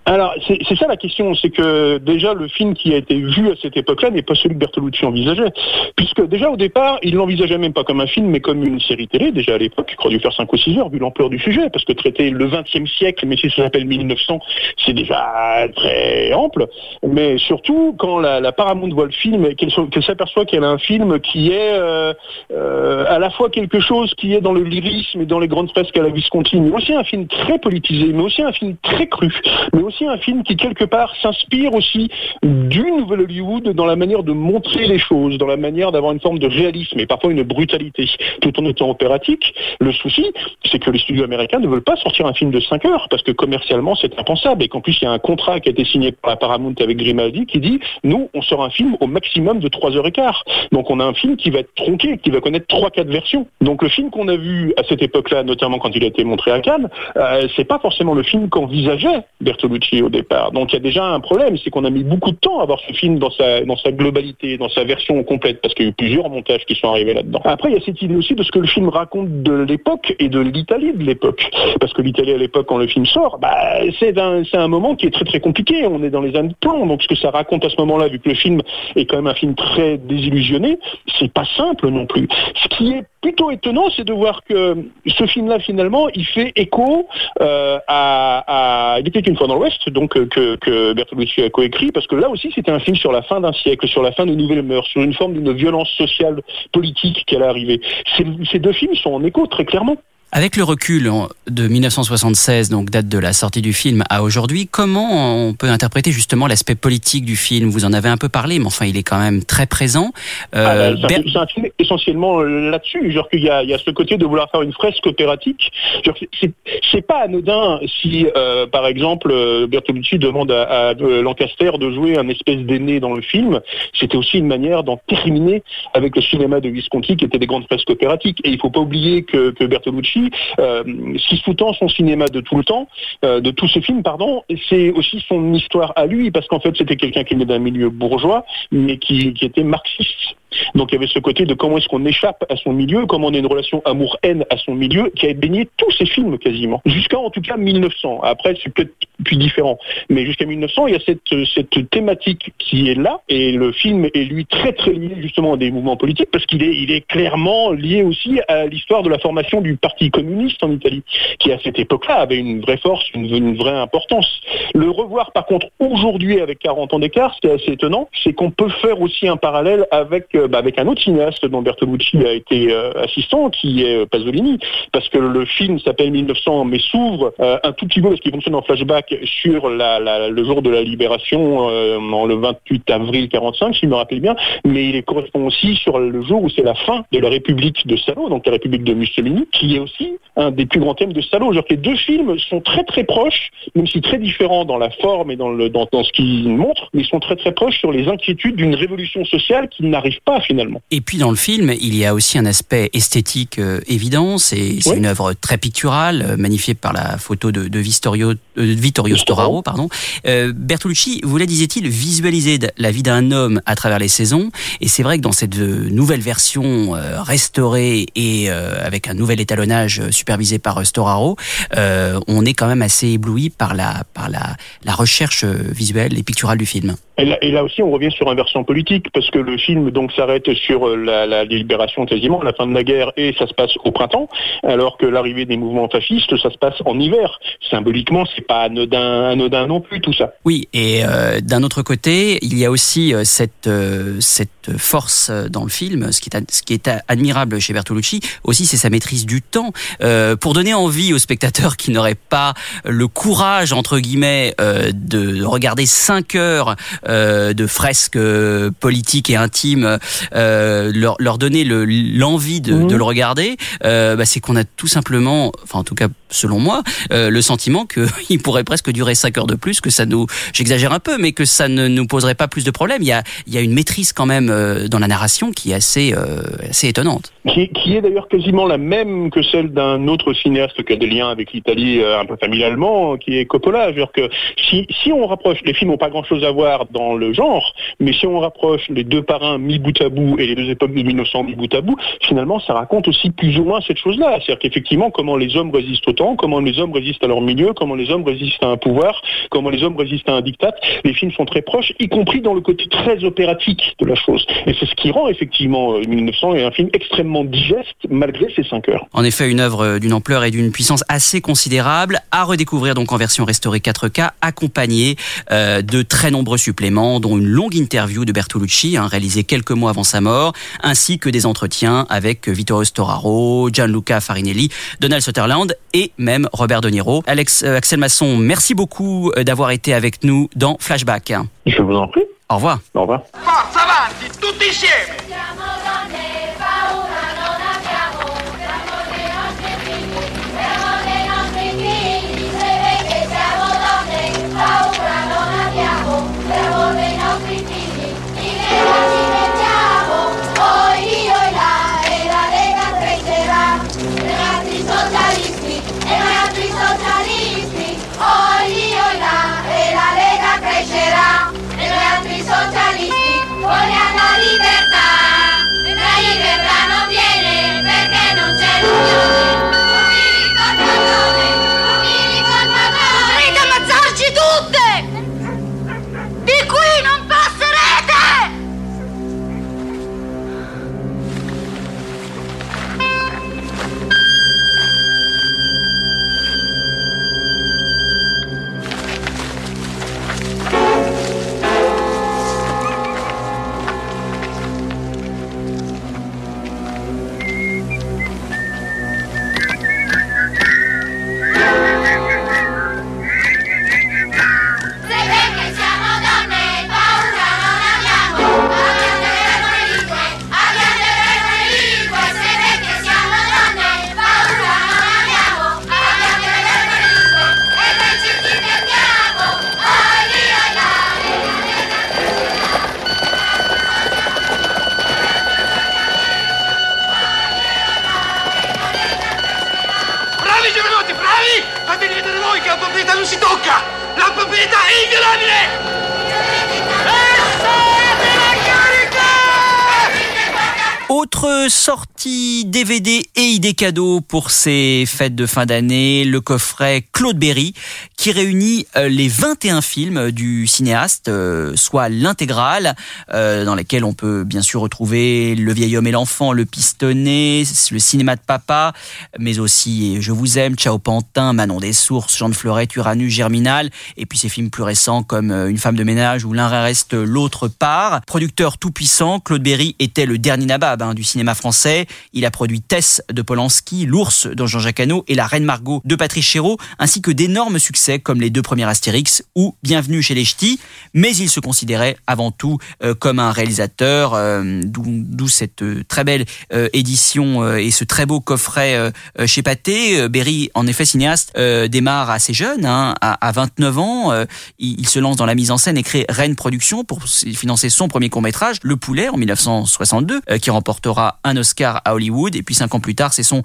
Alors, c'est ça la question, c'est que déjà le film qui a été vu à cette époque-là n'est pas celui que Bertolucci envisageait. Puisque déjà au départ, il l'envisageait même pas comme un film, mais comme une série télé, déjà à l'époque, il croit dû faire 5 ou 6 heures, vu l'ampleur du sujet, parce que traiter le 20e siècle, mais si ça s'appelle 1900, c'est déjà très ample. Mais surtout, quand la, Paramount voit le film qu'elle s'aperçoit qu'elle a un film qui est euh, euh, à la fois quelque chose qui est dans le lyrisme et dans les grandes fresques à la Visconti, mais aussi un film très politisé, mais aussi un film très cru, mais aussi un film qui quelque part s'inspire aussi du Nouvel Hollywood dans la manière de montrer les choses, dans la manière d'avoir une forme de réalisme et parfois une brutalité, tout en étant opératique. Le souci, c'est que les studios américains ne veulent pas sortir un film de 5 heures parce que commercialement c'est impensable et qu'en plus il y a un contrat qui a été signé par Paramount avec Grimaldi qui dit nous on sort un film au maximum de 3 heures et quart. Donc on a un film qui va être tronqué, qui va connaître 3-4 versions. Donc le film qu'on a vu à cette époque-là, notamment quand il a été montré à Cannes, euh, c'est pas forcément le film qu'envisageait Bertolucci au départ. Donc il y a déjà un problème, c'est qu'on a mis beaucoup de temps à voir ce film dans sa, dans sa globalité, dans sa version complète, parce qu'il y a eu plusieurs montages qui sont arrivés là-dedans. Après, il y a cette idée aussi de ce que le film raconte de l'époque et de l'Italie de l'époque. Parce que l'Italie à l'époque, quand le film sort, bah, c'est un, un moment qui est très très compliqué. On est dans les années de plomb. Donc ce que ça raconte à ce moment-là, vu que le film est quand même un film très désillusionné, c'est pas simple non plus. Ce qui est plutôt étonnant, c'est de voir que ce film-là, finalement, il fait écho euh, à, Il était une fois dans l'Ouest, donc euh, que, que Bertolucci a coécrit, parce que là aussi, c'était un film sur la fin d'un siècle, sur la fin de nouvelles mœurs, sur une forme d'une violence sociale, politique qui allait arriver. Ces deux films sont en écho très clairement. Avec le recul de 1976, donc date de la sortie du film, à aujourd'hui, comment on peut interpréter justement l'aspect politique du film? Vous en avez un peu parlé, mais enfin, il est quand même très présent. Euh, ah, c'est un film essentiellement euh, là-dessus, genre qu'il y y a ce côté de vouloir faire une fresque opératique. C'est pas anodin si, euh, par exemple, euh, Bertolucci demande à, à, Lancaster de jouer un espèce d'aîné dans le film. C'était aussi une manière d'en terminer avec le cinéma de Visconti, qui était des grandes fresques opératiques. Et il faut pas oublier que, que Bertolucci euh, ce qui sous-tend son cinéma de tout le temps, euh, de tous ses films, pardon, c'est aussi son histoire à lui, parce qu'en fait c'était quelqu'un qui venait d'un milieu bourgeois, mais qui était marxiste. Donc il y avait ce côté de comment est-ce qu'on échappe à son milieu, comment on a une relation amour-haine à son milieu, qui a baigné tous ses films quasiment. Jusqu'à en tout cas 1900. Après c'est peut-être plus différent. Mais jusqu'à 1900, il y a cette, cette thématique qui est là, et le film est lui très très lié justement à des mouvements politiques, parce qu'il est, il est clairement lié aussi à l'histoire de la formation du Parti communiste en Italie, qui à cette époque-là avait une vraie force, une, vraie importance. Le revoir par contre aujourd'hui avec 40 ans d'écart, c'est assez étonnant, c'est qu'on peut faire aussi un parallèle avec bah, avec un autre cinéaste dont Bertolucci a été euh, assistant, qui est euh, Pasolini, parce que le film s'appelle 1900 mais s'ouvre euh, un tout petit peu parce qu'il fonctionne en flashback sur le jour de la libération, le 28 avril 45, si je me rappelle bien, mais il correspond aussi sur le jour où c'est la fin de la République de Salo, donc la République de Mussolini, qui est aussi un des plus grands thèmes de que les deux films sont très très proches, même si très différents dans la forme et dans, le, dans, dans ce qu'ils montrent, mais ils sont très très proches sur les inquiétudes d'une révolution sociale qui n'arrive pas finalement. Et puis dans le film, il y a aussi un aspect esthétique euh, évident. C'est une œuvre très picturale, euh, magnifiée par la photo de, de, Vittorio, euh, Vittorio Storaro. Pardon. Bertolucci voulait, disait-il, visualiser la vie d'un homme à travers les saisons. Et c'est vrai que dans cette nouvelle version restaurée et avec un nouvel étalonnage supervisé par Storaro, on est quand même assez ébloui par la, par la, la recherche visuelle et picturale du film. Et là, aussi, on revient sur un versant politique, parce que le film donc s'arrête sur euh, la, la, libération quasiment, la fin de la guerre, et ça se passe au printemps, alors que l'arrivée des mouvements fascistes, ça se passe en hiver. Symboliquement, c'est pas anodin, anodin non plus tout ça. Oui, et euh, d'un autre côté, il y a aussi euh, cette cette force dans le film, ce qui est ce qui est admirable chez Bertolucci, aussi c'est sa maîtrise du temps, pour donner envie aux spectateurs qui n'auraient pas le courage entre guillemets de regarder cinq heures euh, de fresques euh, politiques et intimes, euh, leur, leur, donner l'envie de, de, le regarder, bah, c'est qu'on a tout simplement, enfin en tout cas selon moi, le sentiment qu'il pourrait presque durer 5 heures de plus, que ça nous, j'exagère un peu, mais que ça ne nous poserait pas plus de problèmes. Il y a, il y a une maîtrise quand même dans la narration qui est assez, assez étonnante. Qui, qui est d'ailleurs quasiment la même que celle d'un autre cinéaste qui a des liens avec l'Italie un peu familialement, qui est Coppola. -dire que si, si on rapproche, les films n'ont pas grand-chose à voir dans le genre, mais si on rapproche les deux parrains mis bout à bout et les deux époques de 1900 mis bout à bout, finalement, ça raconte aussi plus ou moins cette chose-là. C'est-à-dire qu'effectivement, comment les hommes résistent au comment les hommes résistent à leur milieu, comment les hommes résistent à un pouvoir, comment les hommes résistent à un diktat. Les films sont très proches, y compris dans le côté très opératique de la chose. Et c'est ce qui rend effectivement 1900 un film extrêmement digeste malgré ses 5 heures. En effet, une œuvre d'une ampleur et d'une puissance assez considérable à redécouvrir donc en version restaurée 4K, accompagnée de très nombreux suppléments, dont une longue interview de Bertolucci, hein, réalisée quelques mois avant sa mort, ainsi que des entretiens avec Vittorio Storaro, Gianluca Farinelli, Donald Sutherland et même Robert De Niro. Alex, euh, Axel Masson, merci beaucoup euh, d'avoir été avec nous dans Flashback. Je vous en prie. Au revoir. Au revoir. Forza avanti, tutti insieme! Autre DVD et idée cadeau pour ces fêtes de fin d'année, le coffret Claude Berry qui réunit euh, les 21 films du cinéaste, euh, soit l'intégrale, euh, dans lesquels on peut bien sûr retrouver Le vieil homme et l'enfant, Le pistonné, le cinéma de papa, mais aussi Je vous aime, Ciao Pantin, Manon des sources, Jean de Fleurette, Uranus, Germinal, et puis ces films plus récents comme Une femme de ménage où l'un reste l'autre part. Producteur tout puissant, Claude Berry était le dernier nabab hein, du cinéma français. Il a produit Tess de Polanski, L'ours de Jean-Jacques Hano et La Reine Margot de Patrice Chéreau, ainsi que d'énormes succès comme les deux premiers Astérix ou Bienvenue chez les Ch'tis. Mais il se considérait avant tout euh, comme un réalisateur, euh, d'où cette euh, très belle édition et ce très beau coffret chez Pathé. Berry, en effet cinéaste, démarre assez jeune, hein, à, 29 ans. il, se lance dans la mise en scène et crée Reine Productions pour financer son premier court métrage, Le Poulet, en 1962, qui remportera un Oscar à Hollywood. Et puis cinq ans plus tard, c'est son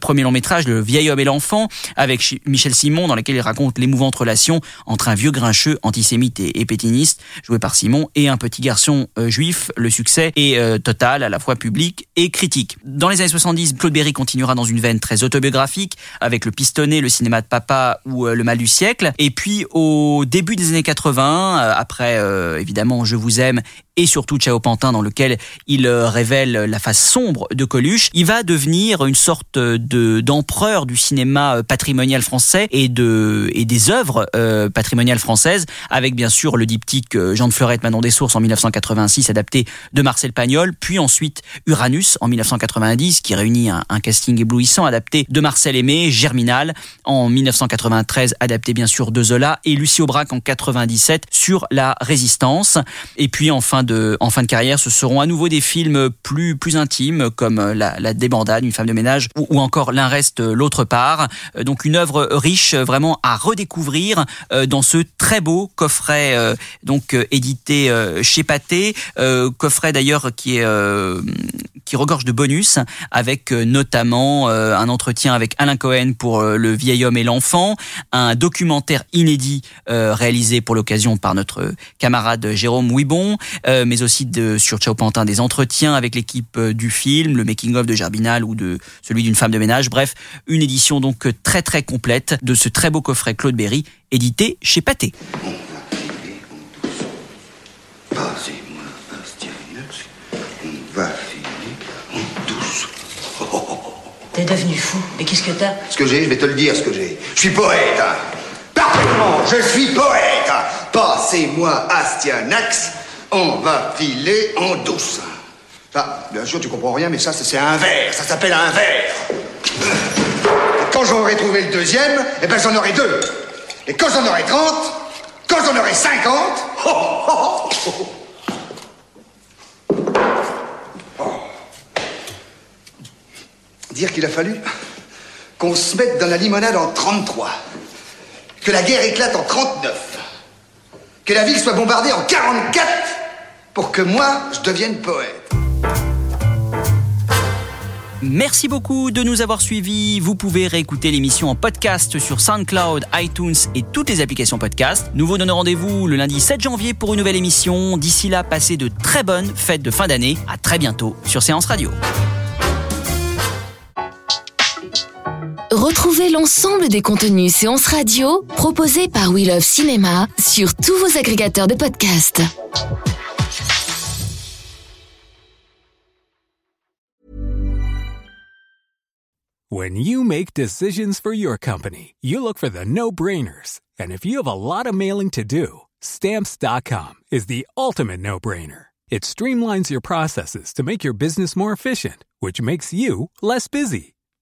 premier long métrage, Le vieil homme et l'enfant, avec Michel Simon, dans lequel il raconte l'émouvante relation entre un vieux grincheux antisémite et, pétiniste, joué par Simon, et un petit garçon euh, juif. Le succès est euh, total, à la fois public et critique. Dans les années 70, Claude Berry continuera dans une veine très autobiographique, avec Le Pistonné, Le cinéma de papa ou euh, Le mal du siècle. Et puis au début des années 80, après évidemment Je vous aime et surtout Chao Pantin dans lequel il euh, révèle la face sombre de Coluche, il va devenir une sorte de d'empereur du cinéma euh, patrimonial français et de et des œuvres euh, patrimoniales françaises avec bien sûr le diptyque Jean de Fleurette Manon des Sources en 1986 adapté de Marcel Pagnol, puis ensuite Uranus en 1990 qui réunit un, un casting éblouissant adapté de Marcel Aimé, Germinal en 1993 adapté bien sûr de Zola et Lucie Aubrac en 97 sur la résistance. Et puis enfin en fin de carrière, ce seront à nouveau des films plus, plus intimes, comme la, la débandade, une femme de ménage, ou, encore l'un reste l'autre part. Euh, donc une œuvre riche, vraiment à redécouvrir euh, dans ce très beau coffret, euh, donc édité chez Pathé, coffret d'ailleurs qui est qui regorge de bonus, avec notamment un entretien avec Alain Cohen pour Le vieil homme et l'enfant, un documentaire inédit réalisé pour l'occasion par notre camarade Jérôme Ouibon, mais aussi de, sur Ciao Pantin des entretiens avec l'équipe du film, le making-of de Gerbinal ou de celui d'une femme de ménage. Bref, une édition donc très très complète de ce très beau coffret Claude Berry, édité chez Pathé. T'es devenu fou. Mais qu'est-ce que t'as Ce que j'ai, je vais te le dire, ce que j'ai. Je suis poète. Parfaitement, je suis poète. Passez-moi Astyanax, on va filer en douce. Ça, bien sûr, tu comprends rien, mais ça, c'est un verre. Ça s'appelle un verre. quand j'aurai trouvé le deuxième, eh ben, j'en aurai deux. Et quand j'en aurai 30, quand j'en aurai 50, Dire qu'il a fallu qu'on se mette dans la limonade en 33, que la guerre éclate en 39, que la ville soit bombardée en 44 pour que moi, je devienne poète. Merci beaucoup de nous avoir suivis. Vous pouvez réécouter l'émission en podcast sur SoundCloud, iTunes et toutes les applications podcast. Nous vous donnons rendez-vous le lundi 7 janvier pour une nouvelle émission. D'ici là, passez de très bonnes fêtes de fin d'année. À très bientôt sur Séance Radio. Retrouvez l'ensemble des contenus séances radio proposés par We Love Cinéma sur tous vos agrégateurs de podcasts. When you make decisions for your company, you look for the no-brainers. And if you have a lot of mailing to do, stamps.com is the ultimate no-brainer. It streamlines your processes to make your business more efficient, which makes you less busy.